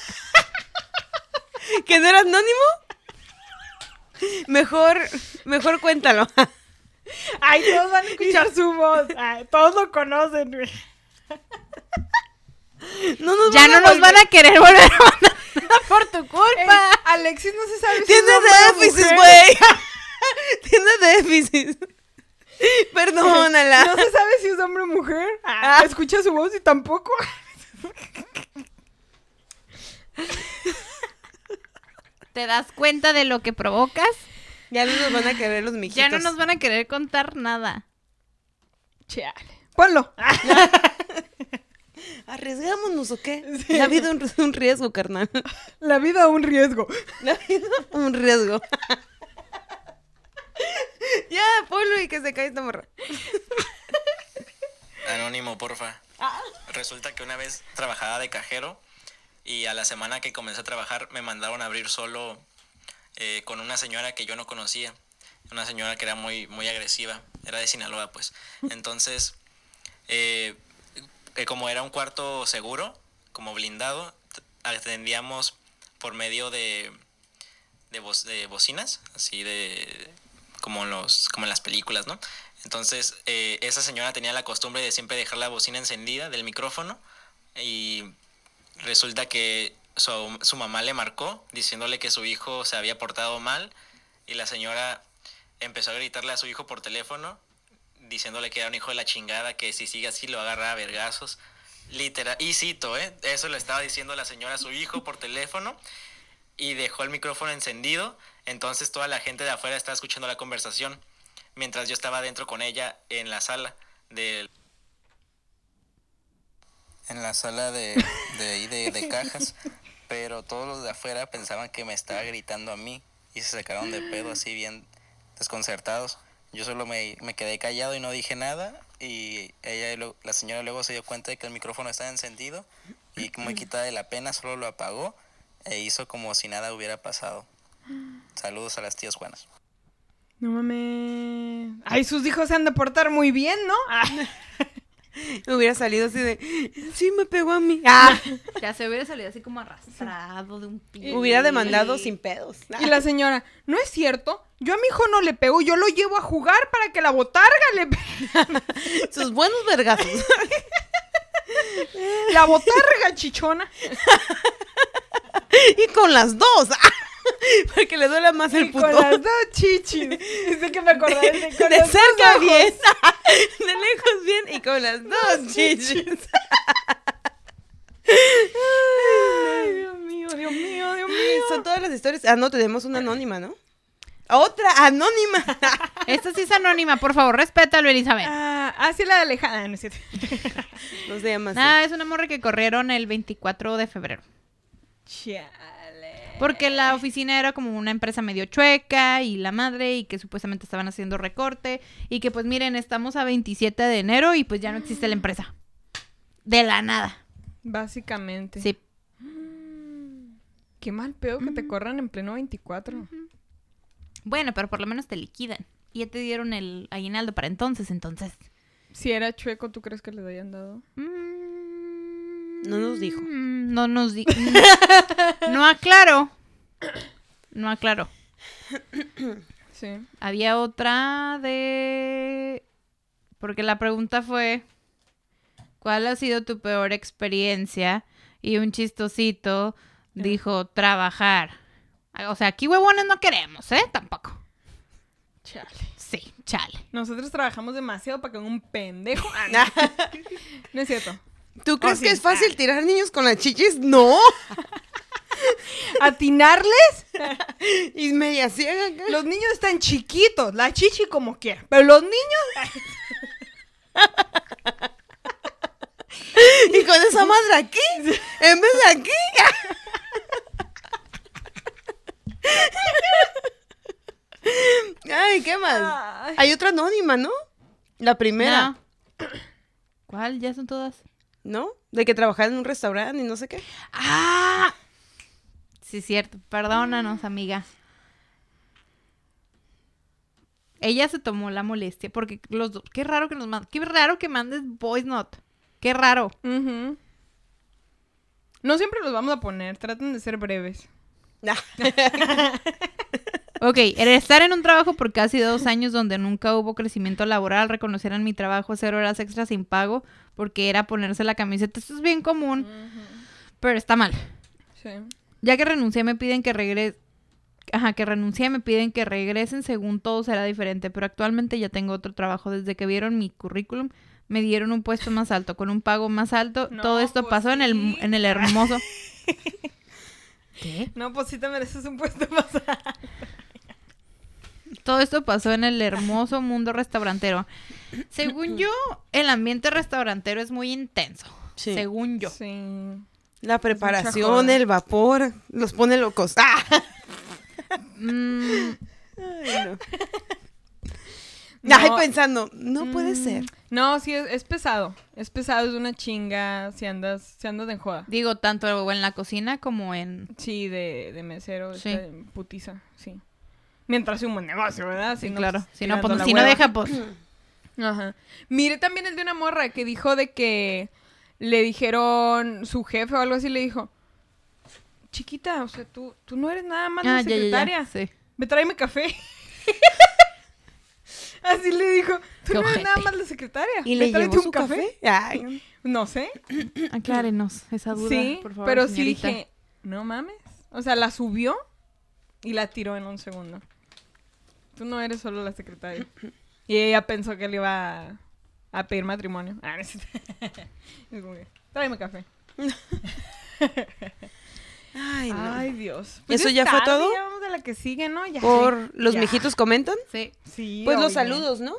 ¿Que no era anónimo? Mejor, mejor cuéntalo. Ay, todos van a escuchar su voz. (laughs) Ay, todos lo conocen, güey. No nos ya no nos van a querer volver a mandar (laughs) por tu Ey, culpa. Alexis no se sabe si Tiene es hombre o déficit, güey. (laughs) Tiene déficit. Perdónala. No se sabe si es hombre o mujer. Ah, escucha su voz y tampoco. ¿Te das cuenta de lo que provocas? Ya no nos van a querer los mijitos. Ya no nos van a querer contar nada. Chale. Ponlo. (laughs) ¿Arriesgámonos o qué? La vida es un, un riesgo, carnal. La vida un riesgo. La vida un riesgo. (laughs) ya, ponlo y que se cae esta morra. Anónimo, porfa. Resulta que una vez trabajaba de cajero y a la semana que comencé a trabajar me mandaron a abrir solo eh, con una señora que yo no conocía. Una señora que era muy, muy agresiva. Era de Sinaloa, pues. Entonces, eh, eh, como era un cuarto seguro, como blindado, atendíamos por medio de, de, voc- de bocinas, así de como en, los, como en las películas, ¿no? Entonces, eh, esa señora tenía la costumbre de siempre dejar la bocina encendida del micrófono y resulta que su, su mamá le marcó diciéndole que su hijo se había portado mal y la señora empezó a gritarle a su hijo por teléfono diciéndole que era un hijo de la chingada, que si sigue así lo agarra a vergazos. Literal, y cito, ¿eh? Eso le estaba diciendo la señora a su hijo por teléfono y dejó el micrófono encendido. Entonces toda la gente de afuera estaba escuchando la conversación mientras yo estaba dentro con ella en la sala de en la sala de de, ahí de, de cajas, (laughs) pero todos los de afuera pensaban que me estaba gritando a mí y se sacaron de pedo así bien desconcertados. Yo solo me, me quedé callado y no dije nada y ella la señora luego se dio cuenta de que el micrófono estaba encendido y muy (clears throat) quitada de la pena solo lo apagó e hizo como si nada hubiera pasado. Saludos a las tías Juanas. No mames. Ay, sus hijos se han de portar muy bien, ¿no? (laughs) Ah, (laughs) Me hubiera salido así de, sí, me pegó a mí. (laughs) Ah, Ya se hubiera salido así como arrastrado de un pie. hubiera demandado sin pedos. Y la señora, no es cierto, yo a mi hijo no le pego, yo lo llevo a jugar para que la botarga le pegue. (laughs) Sus buenos vergazos. La botarga chichona. y con las dos. (laughs) Para que le duela más el puto. con las dos chichis. (laughs) Dice que me acordé de, con De los dos cerca bien. (laughs) De lejos bien. Y con las dos chichis. Ay, Dios mío, Dios mío, Dios mío. Son todas las historias. Ah, no, tenemos una anónima, ¿no? Otra anónima. Esta sí es anónima, por favor, respétalo, Elizabeth. Ah, ah, sí, la de Alejandra. Ah, no es cierto. No se llama así. Nada, es una morra que corrieron el 24 de febrero. Chale. Porque la oficina era como una empresa medio chueca y la madre y que supuestamente estaban haciendo recorte y que pues miren, estamos a 27 de enero y pues ya no existe la empresa. De la nada. Básicamente. Sí. Qué mal pedo que te corran en pleno 24. Bueno, pero por lo menos te liquidan. Y ya te dieron el aguinaldo para entonces, entonces. Si era chueco, ¿tú crees que le hayan dado? Mm, No nos dijo. No nos dijo. no aclaro. No aclaro. Sí. Había otra de... Porque la pregunta fue, ¿cuál ha sido tu peor experiencia? Y un chistosito dijo, trabajar. O sea, aquí huevones no queremos, ¿eh? Tampoco. Chale. Sí, chale. Nosotros trabajamos demasiado para que un pendejo. No. (laughs) No es cierto. ¿Tú crees que es fácil tirar niños con las chichis? No. (laughs) ¿Atinarles? (laughs) Y media ciega. Los niños están chiquitos, la chichi como quiera. Pero los niños. (laughs) Y con esa madre aquí. En vez de aquí. Ay, ¿qué más? Ay. Hay otra anónima, ¿no? La primera, No. ¿Cuál? ¿Ya son todas? ¿No? De que trabajaba en un restaurante y no sé qué. ¡Ah! Sí, cierto. Perdónanos, amiga. Ella se tomó la molestia porque los dos... Qué raro que nos mandes... Qué raro que mandes voice note. Qué raro. No siempre los vamos a poner, traten de ser breves. (laughs) Ok, el estar en un trabajo por casi dos años donde nunca hubo crecimiento laboral, reconocer en mi trabajo hacer horas extras sin pago porque era ponerse la camiseta. Esto es bien común, pero está mal. Sí. Ya que renuncié me piden que regrese... Ajá, que renuncié me piden que regresen según todo será diferente, pero actualmente ya tengo otro trabajo. Desde que vieron mi currículum me dieron un puesto más alto, con un pago más alto. No, todo esto pues pasó en el, en el hermoso... (laughs) ¿Qué? No, pues sí te mereces un puesto más. Todo esto pasó en el hermoso mundo restaurantero. Según yo, el ambiente restaurantero es muy intenso. Sí. Según yo. Sí. La preparación, el vapor, los pone locos. ¡Ah! Mm, Ay, no. (laughs) No. Ay, pensando, no puede Mm, ser. No, sí, es, es pesado. Es pesado, es una chinga si andas, si andas de joda. digo, tanto en la cocina como en... Sí, de, de mesero, Sí. está putiza, sí. Mientras sea un buen negocio, ¿verdad? Sí, no, claro. pues, Si no, pues, si no deja, pues... (clears throat) Ajá. Mire también el de una morra que dijo de que le dijeron su jefe o algo así, le dijo, chiquita, o sea, tú, tú no eres nada más la Ah, ya, ya, secretaria. ya. Sí. Ve, tráeme café. (laughs) así le dijo, tú Qué no eres ojete. nada más la secretaria. ¿Y le llevó un su café? Ay, No sé. (clears throat) Aclárenos esa duda, sí, por favor, pero señorita. sí dije, no mames. O sea, la subió y la tiró en un segundo. Tú no eres solo la secretaria. (clears throat) Y ella pensó que le iba a, a pedir matrimonio. Ah, (laughs) Tráeme café. ay, no. Ay, Dios. ¿Eso ya fue todo? ya vamos a la que sigue, ¿no? Ya. Por los Ya. mijitos comentan. Sí. Sí, Pues los saludos, ¿no?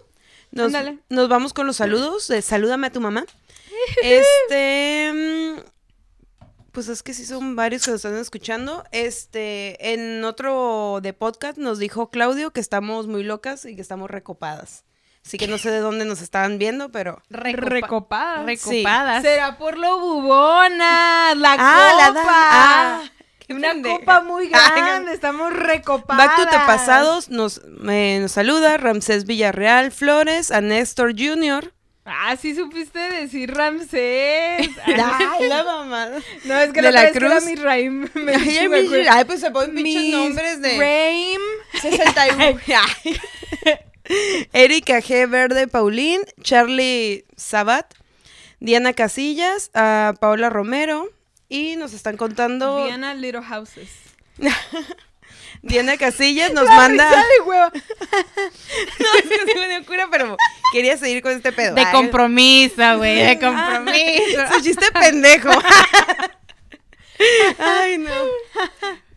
Nos, Ándale. nos vamos con los saludos. de salúdame a tu mamá. (laughs) Este. Pues es que sí son varios que nos están escuchando. Este, en otro de podcast nos dijo Claudio que estamos muy locas y que estamos recopadas. Así que no sé de dónde nos estaban viendo, pero. Recopa- Recopadas. Recopadas. Será por lo bubona, la Ah, la copa. da- ah, qué Una pendeja. copa muy grande, estamos recopadas. Back to the Pasados nos, me- nos saluda Ramsés Villarreal Flores, a Néstor Jr., Ah, sí supiste decir Ramsés. (laughs) Ay, la mamada. No, es que De la, la Cruz. mi Raim. (laughs) me Ay, dijo, mi- ay, pues se ponen pinches nombres de Raim. 61. (laughs) Ay. Erika G. Verde Paulín, Charlie Sabat, Diana Casillas, a Paola Romero y nos están contando Diana Little Houses. Diana Casillas nos La manda risa de hueva. no, es que sí me dio cura, pero quería seguir con este pedo. De compromiso, güey, de compromiso. Su chiste pendejo. (laughs) Ay, no.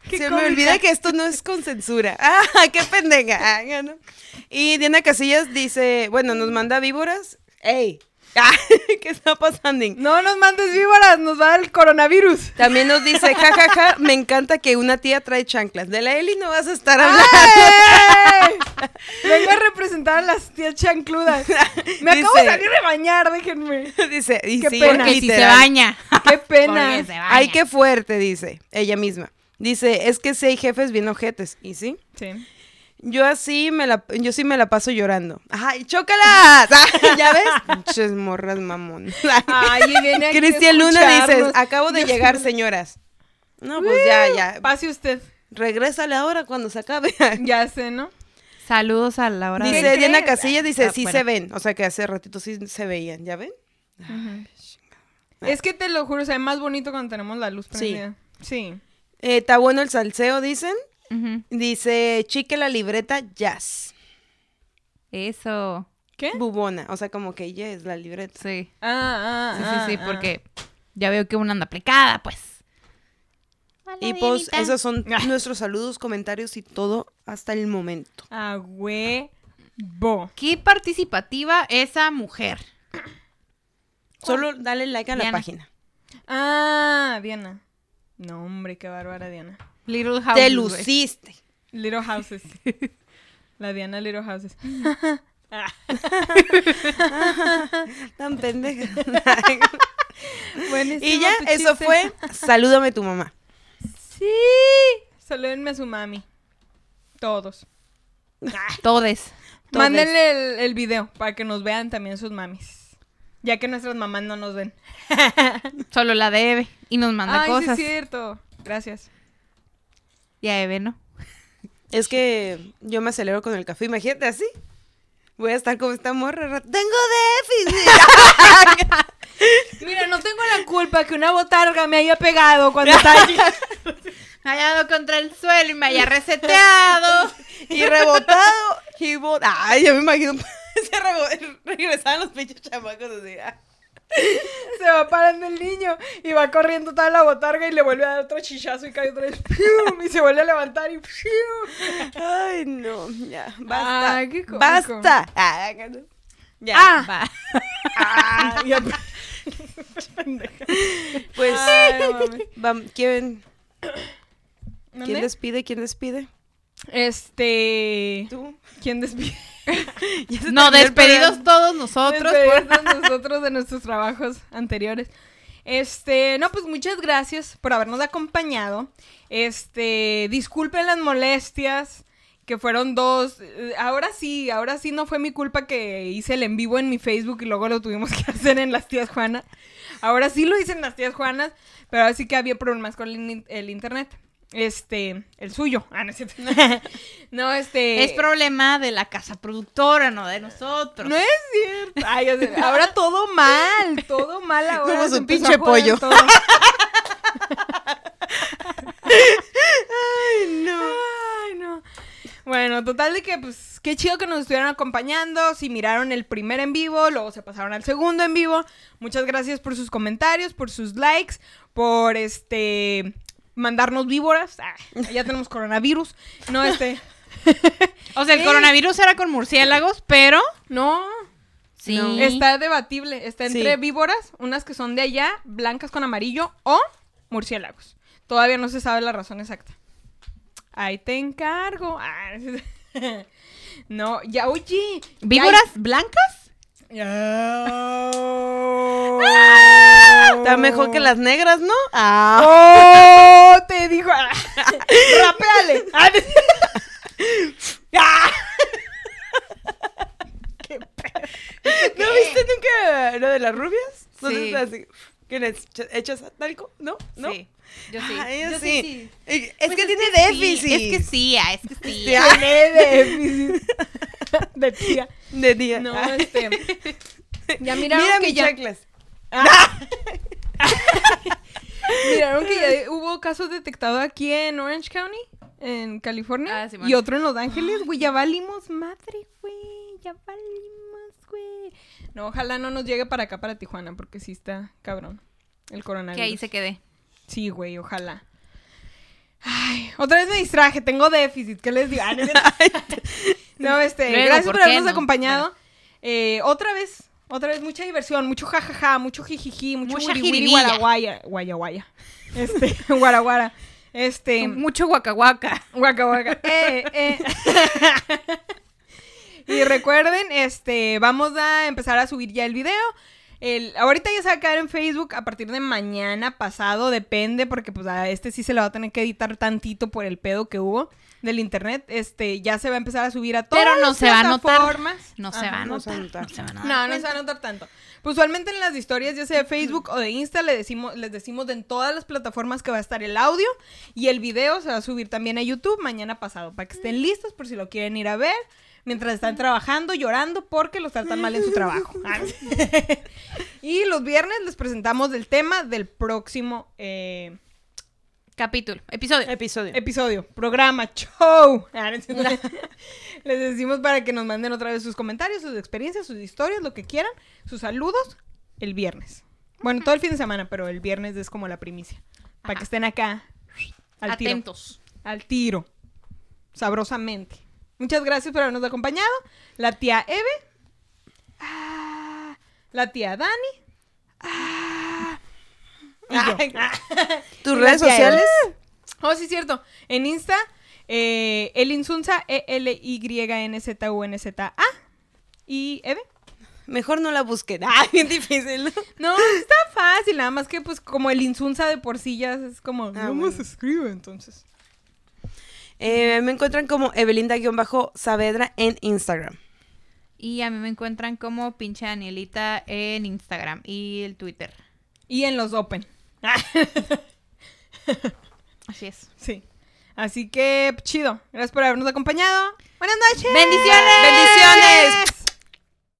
Se me olvida que esto no es con censura. (laughs) Ah, qué pendeja. Ah. Y Diana Casillas dice, bueno, nos manda víboras. ¡Ey! (laughs) ¿Qué está pasando? No nos mandes víboras, nos va el coronavirus. También nos dice, jajaja, me encanta que una tía trae chanclas. De la Eli no vas a estar hablando. ¡Ay! (laughs) Vengo a representar a las tías chancludas. (laughs) Me acabo de salir de bañar, déjenme. Dice, y Qué sí, pena. Porque si se baña. Qué pena. Porque se baña. Ay, qué fuerte, dice ella misma. Dice, es que si hay jefes bien ojetes. ¿Y sí? Sí. Yo así me la, yo sí me la paso llorando. (laughs) ¡Ay, chócalas! Ah, ¿Ya ves? Pinches morras mamón. (laughs) Ay, viene aquí Cristian Luna dices, acabo de llegar, señoras. No, pues ya, ya. Pase usted. Regrésale ahora cuando se acabe. (laughs) Ya sé, ¿no? Saludos a la hora Dice de... Diana crees? Casillas, dice, Está sí fuera. se ven. O sea que hace ratito sí se veían, ¿ya ven? Es que te lo juro, se ve más bonito cuando tenemos la luz Sí. prendida. Sí. Eh, Está bueno el salseo, dicen. Dice, chique la libreta, jazz. Eso. ¿Qué? Bubona. O sea, como que ella es la libreta. Sí. Ah, ah, Sí, ah, sí, sí, ah. porque ya veo que una anda aplicada, pues. Y pues esos son Ah. nuestros saludos, comentarios y todo hasta el momento. A huevo. Qué participativa esa mujer. Solo dale like a la página. Ah, Diana. No, hombre, qué bárbara Diana. Little House. Te luciste. Little Houses. La Diana Little Houses. (laughs) Tan pendeja. (laughs) Buenísimo y ya, eso fue. Salúdame tu mamá. Sí. Salúdenme a su mami. Todos. (laughs) Todes. Todes. Mándenle el, el video para que nos vean también sus mamis. Ya que nuestras mamás no nos ven. Solo la de Eve. Y nos manda Ay, cosas. sí es cierto. Gracias. Y a Eve, ¿no? Es que yo me acelero con el café. Imagínate así. Voy a estar como esta morra. ra- Tengo déficit. (laughs) Mira, no tengo la culpa que una botarga me haya pegado cuando estaba allí. (laughs) Me haya dado contra el suelo y me haya reseteado. (laughs) y rebotado. Y bot- Ay, yo me imagino. Se regresaban los pinches chamacos así. Ah. (laughs) Se va parando el niño y va corriendo toda la botarga y le vuelve a dar otro chichazo y cae otra vez. ¡pium! Y se vuelve a levantar y ¡pium! Ay, no. Ya. Basta. Ay, qué. Basta. Ah. Ya. ¡Ah! Va. Ah, ya- (laughs) Pues. Ay, ¿quién. ¿Quién despide? ¿Quién despide? Este. Tú. ¿Quién despide? (laughs) No, despedidos todos nosotros. por- Despedidos nosotros de nuestros trabajos anteriores. Este, no, pues muchas gracias por habernos acompañado. Este, disculpen las molestias, que fueron dos. Eh, Ahora sí, ahora sí no fue mi culpa que hice el en vivo en mi Facebook y luego lo tuvimos (laughs) que hacer en las tías Juanas. Ahora sí lo hice en las tías Juanas, pero ahora sí que había problemas con el, el internet. Este, el suyo. Ah, no es cierto. (laughs) no, este. Es problema de la casa productora, no de nosotros. No es cierto. Ay. Ahora (laughs) todo mal, todo mal ahora. Como su pinche pollo. todo. Ay, no. Ay, no. Bueno, total de que, pues, qué chido que nos estuvieran acompañando. Si miraron el primer en vivo, luego se pasaron al segundo en vivo. Muchas gracias por sus comentarios, por sus likes, por este mandarnos víboras. Ah, ya tenemos coronavirus. No, este. (laughs) O sea, el coronavirus era con murciélagos, pero No. sí. No. Está debatible. Está entre Sí. víboras, unas que son de allá, blancas con amarillo, o murciélagos. Todavía no se sabe la razón exacta. Ahí te encargo. Ah, (laughs) no, ya, oye. ya ¿Víboras blancas? Está mejor que las negras, ¿no? Ah. ¡Oh! Te dijo. Ah, de- (laughs) ¡Ah! ¿No viste nunca lo de las rubias. ¿No Sí. así, ¿Qué les echas talco? ¿No? ¿No? Sí, yo sí. Ah, Yo sí. Es Pues que tiene sí, déficit. es que sí, ah, es que sí. Sí, ah, Tiene déficit (laughs) de tía. de día. No, Ah. este. Ya miraron Mira que mis ya. chanclas. (laughs) Miraron que ya hubo casos detectados aquí en Orange County, en California. Ah, Simón. y otro en Los Ángeles, güey. Ya valimos madre, güey. Ya valimos, güey. No, ojalá no nos llegue para acá, para Tijuana, porque sí está cabrón. El coronavirus. Que ahí se quede. Sí, güey, ojalá. Ay, otra vez me distraje, tengo déficit, ¿qué les digo? Ah, no, (laughs) este, Luego, gracias ¿por habernos no? acompañado. Eh, otra vez, otra vez, mucha diversión, mucho jajaja, mucho jijiji, mucho Mucha wiri guaraguaya, guaya guaya. Este, (laughs) guaraguara. Este, Mucho guacahuaca. guaca guaca. Eh, eh. (laughs) y recuerden, este, vamos a empezar a subir ya el video. El, ahorita ya se va a quedar en Facebook a partir de mañana pasado, depende, porque pues a este sí se le va a tener que editar tantito por el pedo que hubo del internet. Este, ya se va a empezar a subir a todas Pero no las se va a notar. plataformas. No se va a no se va a notar. No se va a No, notar. no se va a notar tanto. Pues usualmente en las historias, ya sea de Facebook o de Insta, le decimos, les decimos de en todas las plataformas que va a estar el audio y el video se va a subir también a YouTube mañana pasado, para que estén listos por si lo quieren ir a ver, mientras están trabajando, llorando porque los tratan mal en su trabajo. (laughs) Ah, y los viernes les presentamos el tema del próximo eh, Capítulo, episodio. Episodio. episodio, programa, show. Ah. (laughs) Les decimos para que nos manden otra vez sus comentarios, sus experiencias, sus historias, lo que quieran, sus saludos el viernes. Bueno, todo el fin de semana, pero el viernes es como la primicia. Para que estén acá al tiro. Atentos. Al tiro. Sabrosamente. Muchas gracias por habernos acompañado. La tía Eve. Ah, la tía Dani. Ah. (laughs) ¿Tus redes sociales? Eve. Oh, sí, cierto. En Insta, eh, el Insunza, E-L-Y-N-Z-U-N-Z-A. Y Eve. Mejor no la busquen. Ay, bien difícil. ¿no? (laughs) No, está fácil, nada más que pues como el Insunza de por sí ya es como, Ah, ¿cómo bueno. se escribe entonces? Eh, me encuentran como Evelinda-Saavedra en Instagram. Y a mí me encuentran como pinche Danielita en Instagram y el Twitter. Y en los Open. Así es. Sí. Así que, chido. Gracias por habernos acompañado. Buenas noches. ¡Bendiciones! ¡Bendiciones!